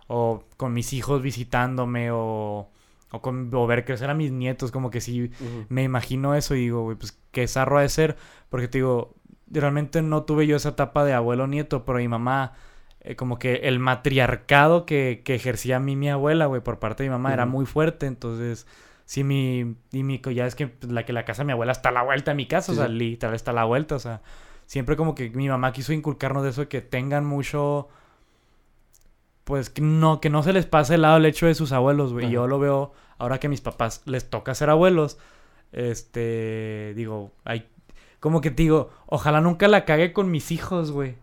o con mis hijos visitándome o, o, con, o ver crecer a mis nietos, como que sí me imagino eso y digo, güey, pues qué zarro ha de ser. Porque te digo, realmente no tuve yo esa etapa de abuelo nieto, pero mi mamá, eh, como que el matriarcado que, que ejercía a mí mi abuela, güey, por parte de mi mamá era muy fuerte. Entonces, sí, mi, y mi, ya es que pues, la que la casa de mi abuela está a la vuelta de mi casa, Sí, o sea, literal está a la vuelta, o sea, siempre como que mi mamá quiso inculcarnos de eso, de que tengan mucho. Pues que no, que no se les pase el lado el hecho de sus abuelos, güey. Yo lo veo ahora que a mis papás les toca ser abuelos. Este, digo, hay, como que te digo, ojalá nunca la cague con mis hijos, güey.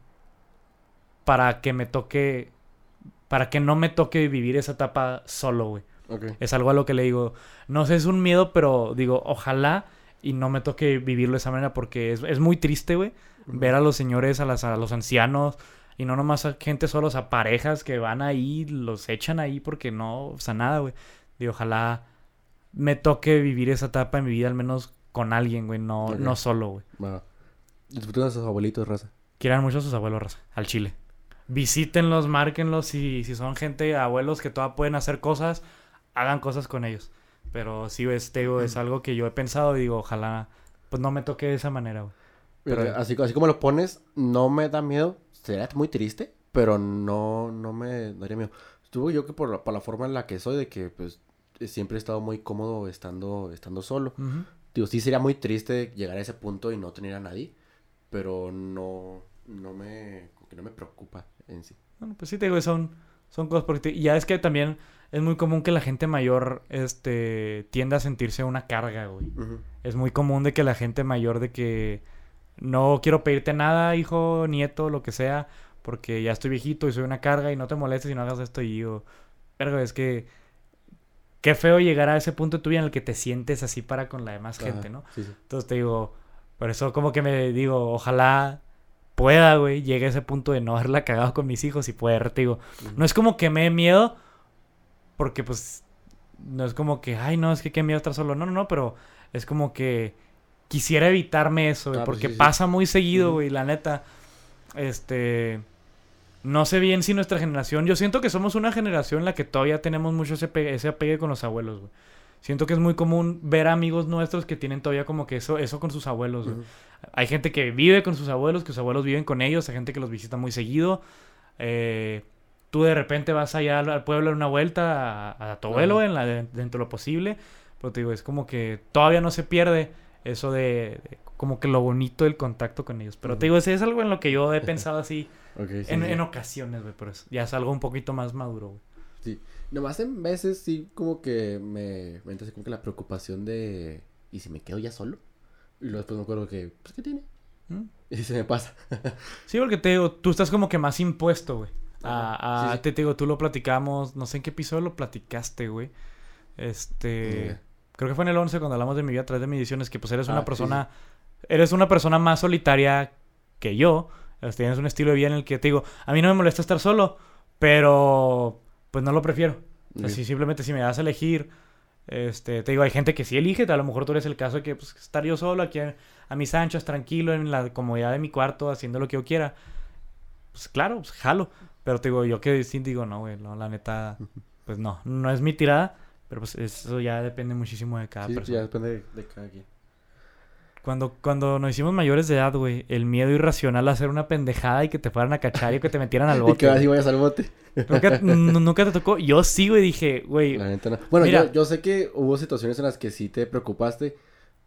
Para que me toque, para que no me toque vivir esa etapa solo, güey. Es algo a lo que le digo, no sé, es un miedo, pero digo, ojalá y no me toque vivirlo de esa manera porque es, es muy triste, güey. Ver a los señores, a, las, a los ancianos y no nomás a gente solos, a parejas que van ahí, los echan ahí porque no, o sea, nada, güey. Digo, ojalá me toque vivir esa etapa en mi vida al menos con alguien, güey, no, no solo, güey. Va. Disfruten a sus abuelitos, raza. Quieran mucho a sus abuelos, raza, al chile. Visítenlos, márquenlos y si son gente, abuelos que todavía pueden hacer cosas, hagan cosas con ellos. Pero sí, este, digo, es algo que yo he pensado y digo, ojalá, pues no me toque de esa manera, güey. Pero así, así como lo pones, no me da miedo. Sería muy triste, pero no, no me daría miedo. Estuvo yo que por la, por la forma en la que soy, de que pues siempre he estado muy cómodo estando, estando solo. Ujú. Digo, sí sería muy triste llegar a ese punto y no tener a nadie, pero no, no me, que no me preocupa en sí. Bueno, pues sí te digo, son, son cosas porque te- ya es que también es muy común que la gente mayor, este, tienda a sentirse una carga, güey. Ujú. Es muy común de que la gente mayor de que no quiero pedirte nada, hijo, nieto, lo que sea, porque ya estoy viejito y soy una carga y no te molestes y no hagas esto y yo, pero es que qué feo llegar a ese punto de tu vida en el que te sientes así para con la demás gente, ¿no? Sí, sí. Entonces te digo, por eso como que me digo, ojalá pueda, güey, llegue a ese punto de no haberla cagado con mis hijos y poder, te digo, no es como que me dé miedo, porque pues no es como que, ay, no, es que qué miedo estar solo. No, no, no, pero es como que quisiera evitarme eso, güey, Ah, pues porque sí, sí. pasa muy seguido, güey, la neta. Este. No sé bien si nuestra generación. Yo siento que somos una generación en la que todavía tenemos mucho ese, ese apegue con los abuelos, güey. Siento que es muy común ver a amigos nuestros que tienen todavía como que eso, eso con sus abuelos. Hay gente que vive con sus abuelos, que sus abuelos viven con ellos, hay gente que los visita muy seguido. Eh, tú de repente vas allá al, al pueblo en una vuelta a, a tu abuelo en la, dentro de lo posible. Pero te digo, es como que todavía no se pierde eso de, de como que lo bonito del contacto con ellos. Pero te digo, ese es algo en lo que yo he pensado así sí, en, sí. en ocasiones, güey. Pero es- ya es algo un poquito más maduro, güey. Sí. Nomás en veces sí como que me, me entra como que la preocupación de... ¿Y si me quedo ya solo? Y luego después me acuerdo que... Pues, ¿qué tiene? ¿Mm? Y se me pasa. Sí, porque te digo, tú estás como que más impuesto, güey. A, a- sí. Te, digo, tú lo platicamos, no sé en qué episodio lo platicaste, güey. Este... Creo que fue en el 11 cuando hablamos de mi vida a través de mis ediciones, que pues eres una Ah, sí, persona... Eres una persona más solitaria que yo. Este, Tienes un estilo de vida en el que te digo, a mí no me molesta estar solo, pero pues no lo prefiero. O sea, si simplemente si me das a elegir, este, te digo, hay gente que sí elige, a lo mejor tú eres el caso de que pues, estar yo solo aquí a, a mis anchas, tranquilo, en la comodidad de mi cuarto, haciendo lo que yo quiera. Pues claro, pues jalo. Pero te digo, yo que sí digo, no, güey, no, la neta, pues no, no es mi tirada, pero pues eso ya depende muchísimo de cada Sí, persona. ya depende de, de cada quien. Cuando, cuando nos hicimos mayores de edad, güey, el miedo irracional a hacer una pendejada y que te fueran a cachar y que te metieran al Y bote. que vas y vayas al bote. ¿Nunca, nunca te tocó. Yo sí, güey, dije, güey. La neta no. Bueno, Mira. yo, yo sé que hubo situaciones en las que sí te preocupaste,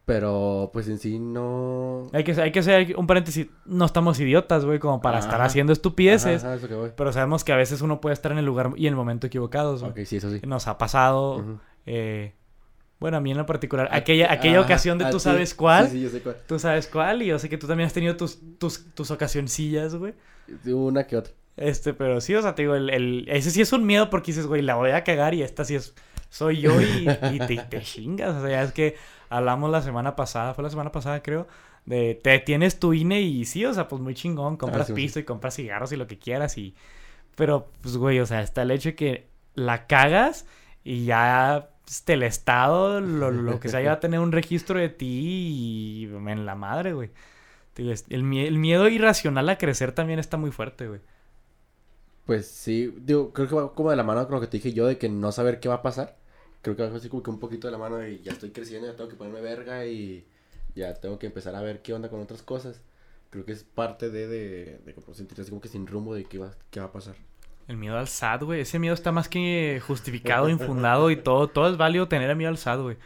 pero pues en sí no... Hay que, hay que hacer un paréntesis. No estamos idiotas, güey, como para estar haciendo estupideces. Ajá, ajá, eso que voy. Pero sabemos que a veces uno puede estar en el lugar y en el momento equivocados, güey. Ok, sí, eso sí. Nos ha pasado. Eh, bueno, a mí en lo particular. Aquella, aquella ocasión de tú sí, sabes cuál. Sí, sí, yo sé cuál. Tú sabes cuál. Y yo sé que tú también has tenido tus, tus, tus ocasioncillas, güey. Una que otra. Este, pero sí, o sea, te digo, el, el- ese sí es un miedo porque dices, güey, la voy a cagar y esta sí es, soy yo y, y te, te chingas. O sea, ya es que hablamos la semana pasada, fue la semana pasada, creo, de te tienes tu INE y sí, o sea, pues muy chingón, compras Ah, sí, sí. pisto y compras cigarros y lo que quieras y... Pero, pues, güey, o sea, está el hecho de que la cagas y ya este, el Estado, lo, lo que sea, ya va a tener un registro de ti y en la madre, güey. El, el miedo irracional a crecer también está muy fuerte, güey. Pues sí, digo, creo que va como de la mano con lo que te dije yo de que no saber qué va a pasar. Creo que va así como que un poquito de la mano y ya estoy creciendo, ya tengo que ponerme verga y ya tengo que empezar a ver qué onda con otras cosas. Creo que es parte de, de, de sentirse así como que sin rumbo de qué va, qué va a pasar. El miedo al SAT, güey. Ese miedo está más que justificado, infundado y todo. Todo es válido tener miedo al SAT, güey.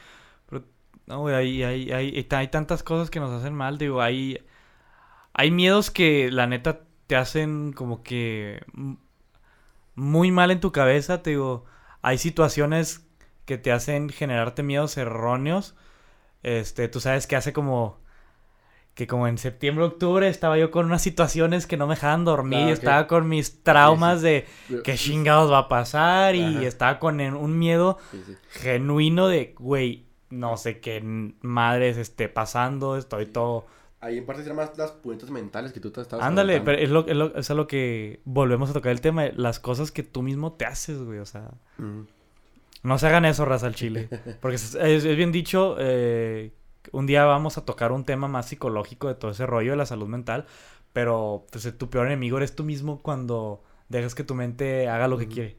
Pero, no, güey, hay, hay, hay, hay tantas cosas que nos hacen mal, digo. Hay, hay miedos que la neta te hacen como que muy mal en tu cabeza, te digo. Hay situaciones que te hacen generarte miedos erróneos. Este, tú sabes que hace como que como en septiembre, octubre estaba yo con unas situaciones que no me dejaban dormir, Ah, y ok. estaba con mis traumas Sí, de qué chingados va a pasar y Ajá. estaba con un miedo Sí, sí. genuino de, güey, no sé qué madres esté pasando, estoy todo... Ahí en parte serán más las puentes mentales que tú te estabas Ándale, pero es lo, es, lo, es a lo que volvemos a tocar el tema, de las cosas que tú mismo te haces, güey, o sea... Ujú. No se hagan eso, raza al chile. Porque es, es- es bien dicho, eh, un día vamos a tocar un tema más psicológico de todo ese rollo de la salud mental. Pero pues, tu peor enemigo eres tú mismo cuando dejas que tu mente haga lo que quiere.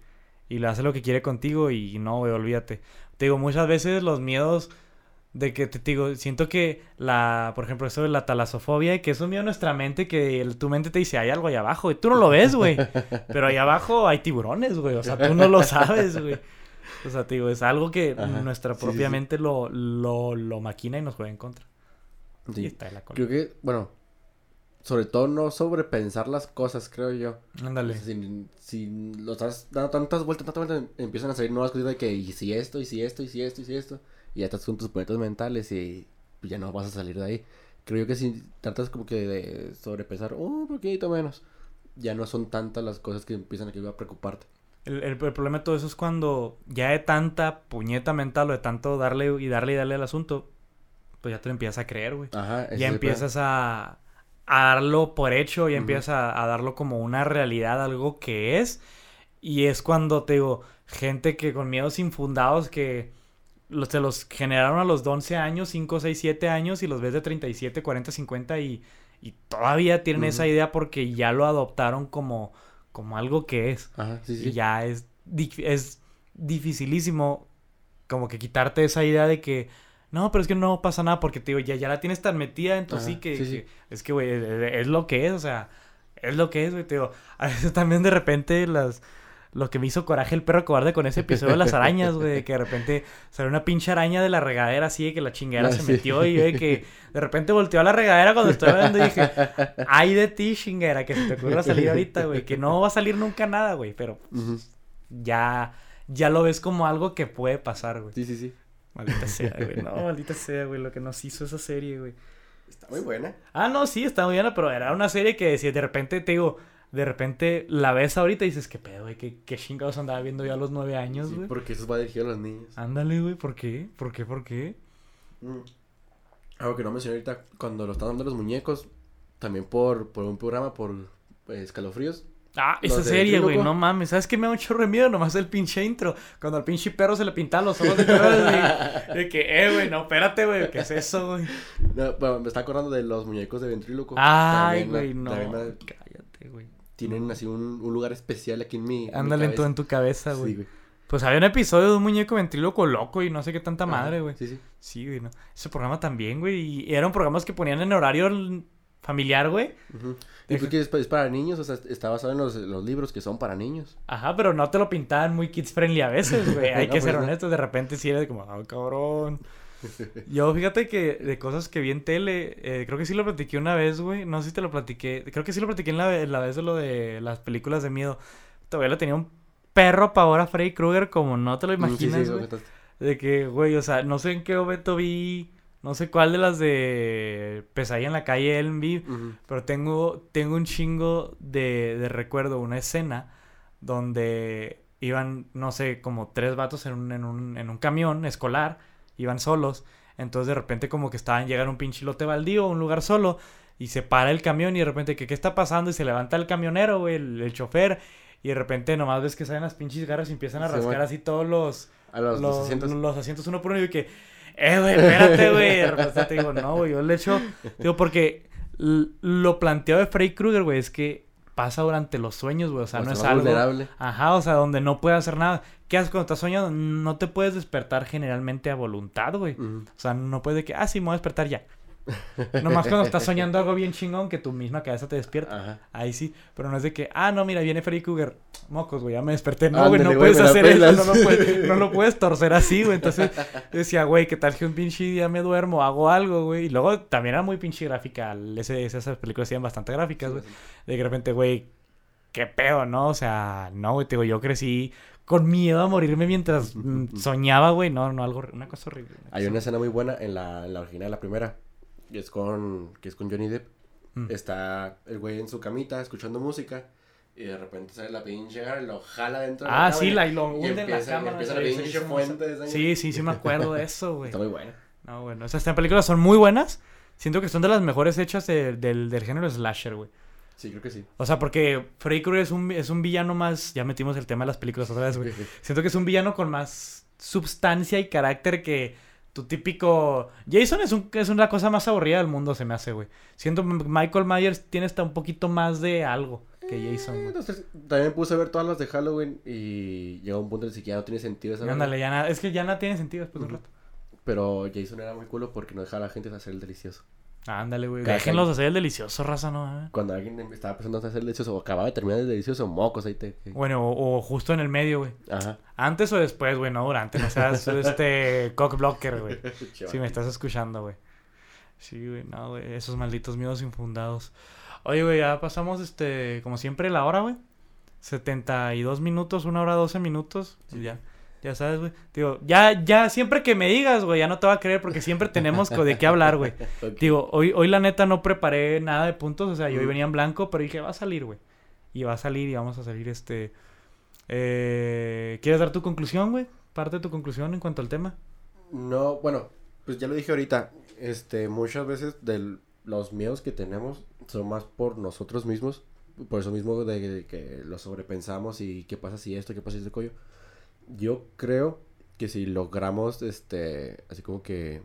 Y lo hace lo que quiere contigo y no, güey, olvídate. Te digo, muchas veces los miedos de que te digo, siento que la, por ejemplo, eso de la talasofobia, que es un miedo en nuestra mente que el- tu mente te dice, hay algo ahí abajo, y tú no lo ves, güey. Pero ahí abajo hay tiburones, güey. O sea, tú no lo sabes, güey. O sea, te digo, es algo que Ajá. nuestra sí, propia sí. mente lo, lo, lo maquina y nos juega en contra. Y está la cola. Creo que, bueno, sobre todo no sobrepensar las cosas, creo yo. Ándale. Si, si lo estás dando tantas vueltas, tantas vueltas, empiezan a salir nuevas cosas de que, y si esto, y si esto, y si esto, y si esto, y ya estás con tus puentes mentales y ya no vas a salir de ahí. Creo yo que si tratas como que de sobrepensar un poquito menos, ya no son tantas las cosas que empiezan a, que a preocuparte. El, el- el problema de todo eso es cuando ya de tanta puñeta mental o de tanto darle y darle y darle al asunto, pues ya te lo empiezas a creer, güey. Ajá, Ya empiezas a, a darlo por hecho, ya empiezas a, a darlo como una realidad, algo que es. Y es cuando te digo, gente que con miedos infundados que los, se los generaron a los 11 años, 5, 6, 7 años y los ves de 37, 40, 50 y, y todavía tienen esa idea porque ya lo adoptaron como, como algo que es. Ajá, sí, Y ya es, es dificilísimo como que quitarte esa idea de que no, pero es que no pasa nada porque te digo, ya, ya la tienes tan metida en tu Ajá, sí. que es que, güey, es, es lo que es, o sea, es lo que es, güey, te digo. A veces también de repente las... Lo que me hizo coraje el perro cobarde con ese episodio de las arañas, güey, de que de repente salió una pinche araña de la regadera así, de que la chingadera Ah, se sí. metió y de que de repente volteó a la regadera cuando estaba hablando y dije, ay de ti, chingadera, que se te ocurra salir ahorita, güey, que no va a salir nunca nada, güey, pero ya, ya lo ves como algo que puede pasar, güey. Sí, sí, sí. Maldita sea, güey. No, maldita sea, güey, lo que nos hizo esa serie, güey. Está muy buena. Ah, no, sí, está muy bien, pero era una serie que si de repente te digo, de repente la ves ahorita y dices, qué pedo, güey, qué, qué chingados andaba viendo yo a los nueve años, Sí, güey. porque eso va dirigido a los niños. Ándale, güey, ¿por qué? ¿Por qué? ¿Por qué? Mm. Algo que no mencioné ahorita, cuando lo están dando los muñecos, también por, por un programa, por eh, escalofríos. Ah, Los esa serie, güey, no mames. ¿Sabes qué me da un chorro de miedo? Nomás el pinche intro. Cuando al pinche perro se le pintaban los ojos de güey. De que, eh, güey, no, espérate, güey, ¿qué es eso, güey? No, bueno, me está acordando de los muñecos de ventríloco. Ay, güey, no. Cállate, güey. Tienen así un, un lugar especial aquí en mi. mi Ándale en cabeza. en tu cabeza, güey. Sí, güey. Pues había un episodio de un muñeco ventríloco loco y no sé qué tanta Ajá, madre, güey. Sí, sí. Sí, güey, no. Ese programa también, güey. Y eran programas que ponían en horario familiar, güey. Ujú. Y es, pa- es para niños, o sea, está basado en los, los libros que son para niños. Ajá, pero no te lo pintaban muy kids friendly a veces, güey. Hay No, que pues ser no. honestos. De repente sí era como, ah, cabrón. Yo, fíjate que de cosas que vi en tele, eh, creo que sí lo platiqué una vez, güey. No sé si te lo platiqué. Creo que sí lo platiqué en la, en la vez de lo de las películas de miedo. Todavía le tenía un perro pavor a Freddy Krueger como no te lo Mm, sí, sí, imaginas, lo. De que, güey, o sea, no sé en qué momento vi, no sé cuál de las de Pesadilla en la calle Elm vi, Ujú. pero tengo, tengo un chingo de, de recuerdo, una escena donde iban, no sé, como tres vatos en un, en un, en un camión escolar, iban solos, entonces de repente como que estaban, llegan a un pinche lote baldío, un lugar solo, y se para el camión y de repente, que qué está pasando? Y se levanta el camionero, güey, el, el chofer, y de repente nomás ves que salen las pinches garras y empiezan a Sí, rascar así todos los A los, los los, asientos. los asientos uno por uno y que, eh, güey, espérate, güey. De repente te digo, no, güey, yo le echo, digo, porque lo planteado de Freddy Krueger, güey, es que pasa durante los sueños, güey, o sea, O no es algo, vulnerable. ajá, o sea, donde no puede hacer nada. ¿Qué haces cuando estás soñando? No te puedes despertar generalmente a voluntad, güey. O sea, no puedes de que, ah, sí, me voy a despertar ya. Nomás cuando estás soñando algo bien chingón que tu misma cabeza te despierta. Ajá. Ahí sí, pero no es de que, ah, no, mira, viene Freddy Krueger. Mocos, güey, ya me desperté. No, güey, no puedes hacer eso, no lo puedes, no lo puedes torcer así, güey. Entonces, decía, güey, ¿qué tal que un pinche día me duermo, hago algo, güey? Y luego también era muy pinche gráfica. Ese, esas películas eran bastante gráficas, güey. De que de repente, güey, qué pedo, ¿no? O sea, no, güey, te digo, yo crecí con miedo a morirme mientras mm, soñaba, güey. No, no, algo, una cosa horrible. una Hay una escena muy buena en la, en la original, la primera. Que es con, que es con Johnny Depp. Mm. Está el güey en su camita escuchando música. Y de repente sale la pinche y lo jala dentro de la Ah, cama sí, la, y lo hunde en la empieza sí, la sí, pinche sí, sí, fuente de sangre. Sí, sí, sí me acuerdo de eso, güey. Está muy buena. No, bueno, esas películas son muy buenas. Siento que son de las mejores hechas de- del, del género slasher, güey. Sí, creo que sí. O sea, porque Freddy Krueger es un, es un villano más... Ya metimos el tema de las películas otra vez, güey. Siento que es un villano con más substancia y carácter que tu típico... Jason es, un, es una cosa más aburrida del mundo, se me hace, güey. Siento que Michael Myers tiene hasta un poquito más de algo que Jason, Eh, entonces, también puse a ver todas las de Halloween y llegó un punto en el que ya no tiene sentido esa Ándale, madre. ya nada... Es que ya nada tiene sentido después de un rato. Pero Jason era muy culo porque no dejaba a la gente hacer el delicioso. Ándale, güey. Déjenlos hacer el delicioso, raza, ¿no? Cuando alguien estaba pensando en hacer el delicioso o acababa de terminar el delicioso, mocos ahí te... Bueno, o, o justo en el medio, güey. Ajá. Antes o después, güey, no durante. No seas este cockblocker, güey. Si me estás escuchando, güey. Sí, güey, no, güey. Esos malditos miedos infundados. Oye, güey, ya pasamos, este, como siempre, la hora, güey. 72 minutos, una hora 12 minutos. Y ya, ya sabes, güey. Digo, ya, ya, siempre que me digas, güey, ya no te va a creer porque siempre tenemos de qué hablar, güey. Digo, hoy, hoy la neta no preparé nada de puntos, o sea, yo hoy venía en blanco, pero dije, va a salir, güey. Y va a salir y vamos a salir, este... Eh, ¿Quieres dar tu conclusión, güey? Parte de tu conclusión en cuanto al tema. No, bueno, pues ya lo dije ahorita. Este, muchas veces de los miedos que tenemos son más por nosotros mismos. Por eso mismo de, de que lo sobrepensamos y qué pasa si esto, qué pasa si este collo. Yo creo que si logramos, este, así como que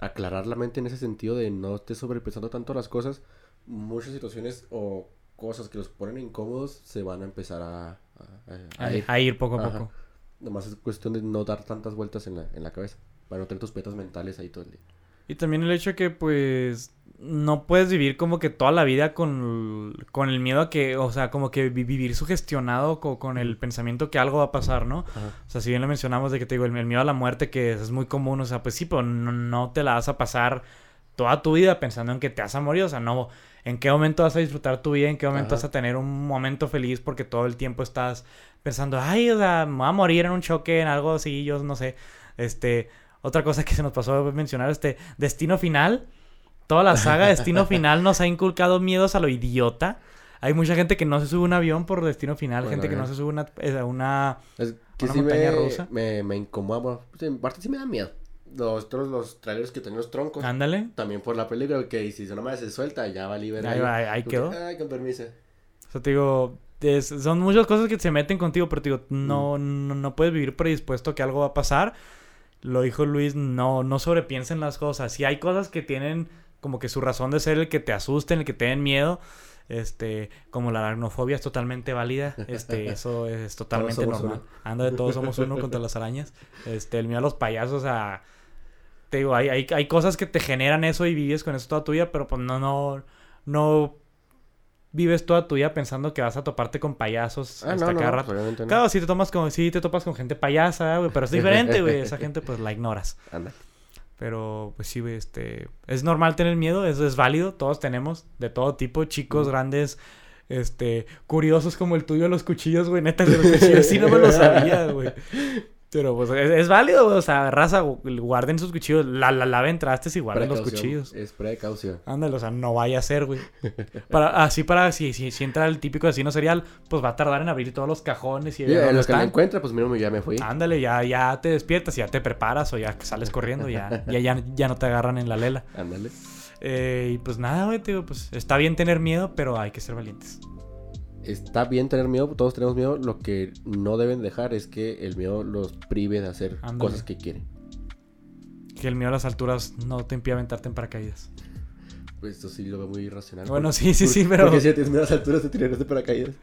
aclarar la mente en ese sentido de no estés sobrepensando tanto las cosas, muchas situaciones o cosas que los ponen incómodos se van a empezar a, a- a- A, a ir. a ir poco a Ajá. poco. Nomás es cuestión de no dar tantas vueltas en la, en la cabeza. Para no tener tus petas mentales ahí todo el día. Y también el hecho de que, pues, no puedes vivir como que toda la vida con, con el miedo a que, o sea, como que vi- vivir sugestionado co- con, el pensamiento que algo va a pasar, ¿no? O sea, si bien lo mencionamos de que te digo, el, el miedo a la muerte, que es muy común, o sea, pues sí, pero no, no te la vas a pasar toda tu vida pensando en que te vas a morir, o sea, no, ¿en qué momento vas a disfrutar tu vida? ¿En qué momento Ajá. vas a tener un momento feliz? Porque todo el tiempo estás pensando, ay, o sea, me voy a morir en un choque, en algo así, yo no sé, este... Otra cosa que se nos pasó a mencionar, este, Destino Final. Toda la saga Destino Final nos ha inculcado miedos a lo idiota. Hay mucha gente que no se sube a un avión por Destino Final, Bueno, gente que eh. no se sube a una, eh, a una... Es que Una sí montaña me, rusa. me, me incomoda. bueno, en parte sí me da miedo. Los, todos los trailers que tienen los troncos. Ándale. También por la película, que si una madre se suelta, ya va libre. Ahí va, ahí quedó. Ay, con permiso. O sea, te digo, es- son muchas cosas que se meten contigo, pero te digo, no, Mm. no, no puedes vivir predispuesto a que algo va a pasar. Lo dijo Luis, no, no sobrepiensen las cosas. Si hay cosas que tienen como que su razón de ser el que te asusten, el que te den miedo, Este, como la aracnofobia es totalmente válida, este, eso es totalmente normal. uno. Anda de todos somos uno contra las arañas. Este, el miedo a los payasos, a te digo, hay, hay, hay cosas que te generan eso y vives con eso toda tu vida, pero pues no, no, no vives toda tu vida pensando que vas a toparte con payasos Ah, hasta no, cada no, rato. obviamente no. Claro, sí te tomas con, sí te topas con gente payasa, güey, pero es diferente, güey. Esa gente pues la ignoras. Anda. Pero pues sí, güey, este es normal tener miedo, eso es válido, todos tenemos de todo tipo, chicos, Mm. grandes, este, curiosos como el tuyo los cuchillos, güey, neta los cuchillos, sí no me lo sabía, güey. Pero pues es, es válido, o sea, raza, gu- guarden sus cuchillos, la, la laven trastes y guarden los cuchillos. Es precaución. Ándale, o sea, no vaya a ser, güey. Para, así para, si, si, si entra el típico asesino serial, pues va a tardar en abrir todos los cajones y ver en dónde lo que están. encuentra, pues mínimo ya me fui. Ándale, ya, ya te despiertas, ya te preparas o ya sales corriendo, ya, ya, ya, ya no te agarran en la lela. Ándale. Eh, y pues nada, güey, te digo, pues está bien tener miedo, pero hay que ser valientes. Está bien tener miedo, todos tenemos miedo. Lo que no deben dejar es que el miedo los prive de hacer Ándale. cosas que quieren. Que el miedo a las alturas no te impide aventarte en paracaídas. Pues esto sí lo veo muy irracional. Bueno, Porque- sí, sí, sí, pero Porque si tienes miedo a las alturas, te tirarías de paracaídas.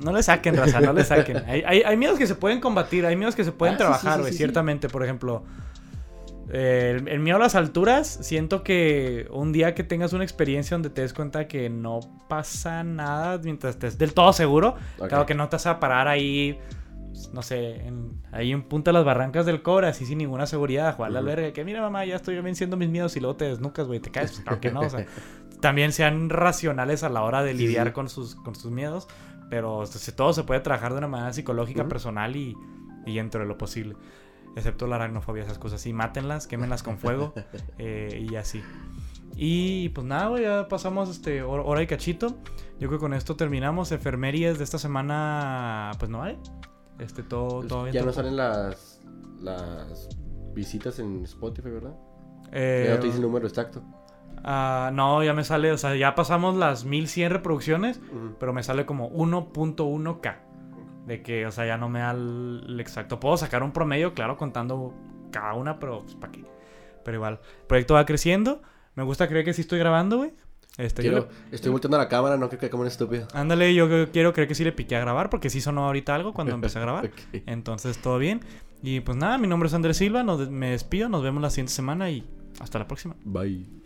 no le saquen, raza, no le saquen. Hay, hay, hay miedos que se pueden combatir, hay miedos que se pueden Ah, trabajar, sí, güey, sí, sí. ciertamente. Por ejemplo, eh, el, el miedo a las alturas, siento que un día que tengas una experiencia donde te des cuenta que no pasa nada mientras estés del todo seguro. Claro que no te vas a parar ahí, pues, no sé, en- ahí en punta de las barrancas del Cobra, así sin ninguna seguridad, a jugar a la verga. Que mira, mamá, ya estoy venciendo mis miedos y luego te desnucas, güey, te caes. Pues, claro que no, o sea, también sean racionales a la hora de lidiar sí. con sus, con sus miedos, pero o sea, si todo se puede trabajar de una manera psicológica, personal y, y dentro de lo posible. Excepto la aracnofobia, esas cosas así, mátenlas, quémenlas con fuego eh, y así. Y pues nada, güey, ya pasamos este hor- hora y cachito. Yo creo que con esto terminamos. Enfermerías de esta semana, pues no hay. Este, todo, Pues todo bien. ya no salen las, las visitas en Spotify, ¿verdad? Eh, ya no te dice el número exacto. ah, no, ya me sale, o sea, ya pasamos las 1100 reproducciones, pero me sale como 1.1k. De que, o sea, ya no me da el, exacto. Puedo sacar un promedio, claro, contando cada una, pero pues, ¿para qué? Pero igual, el proyecto va creciendo. Me gusta creer que sí estoy grabando, güey. Este, yo Quiero- le- Estoy volteando la cámara, no creo que como un estúpido. Ándale, yo quiero creer que sí le piqué a grabar porque sí sonó ahorita algo cuando empecé a grabar. Entonces, todo bien. Y pues nada, mi nombre es Andrés Silva, nos, me despido, nos vemos la siguiente semana y hasta la próxima. Bye.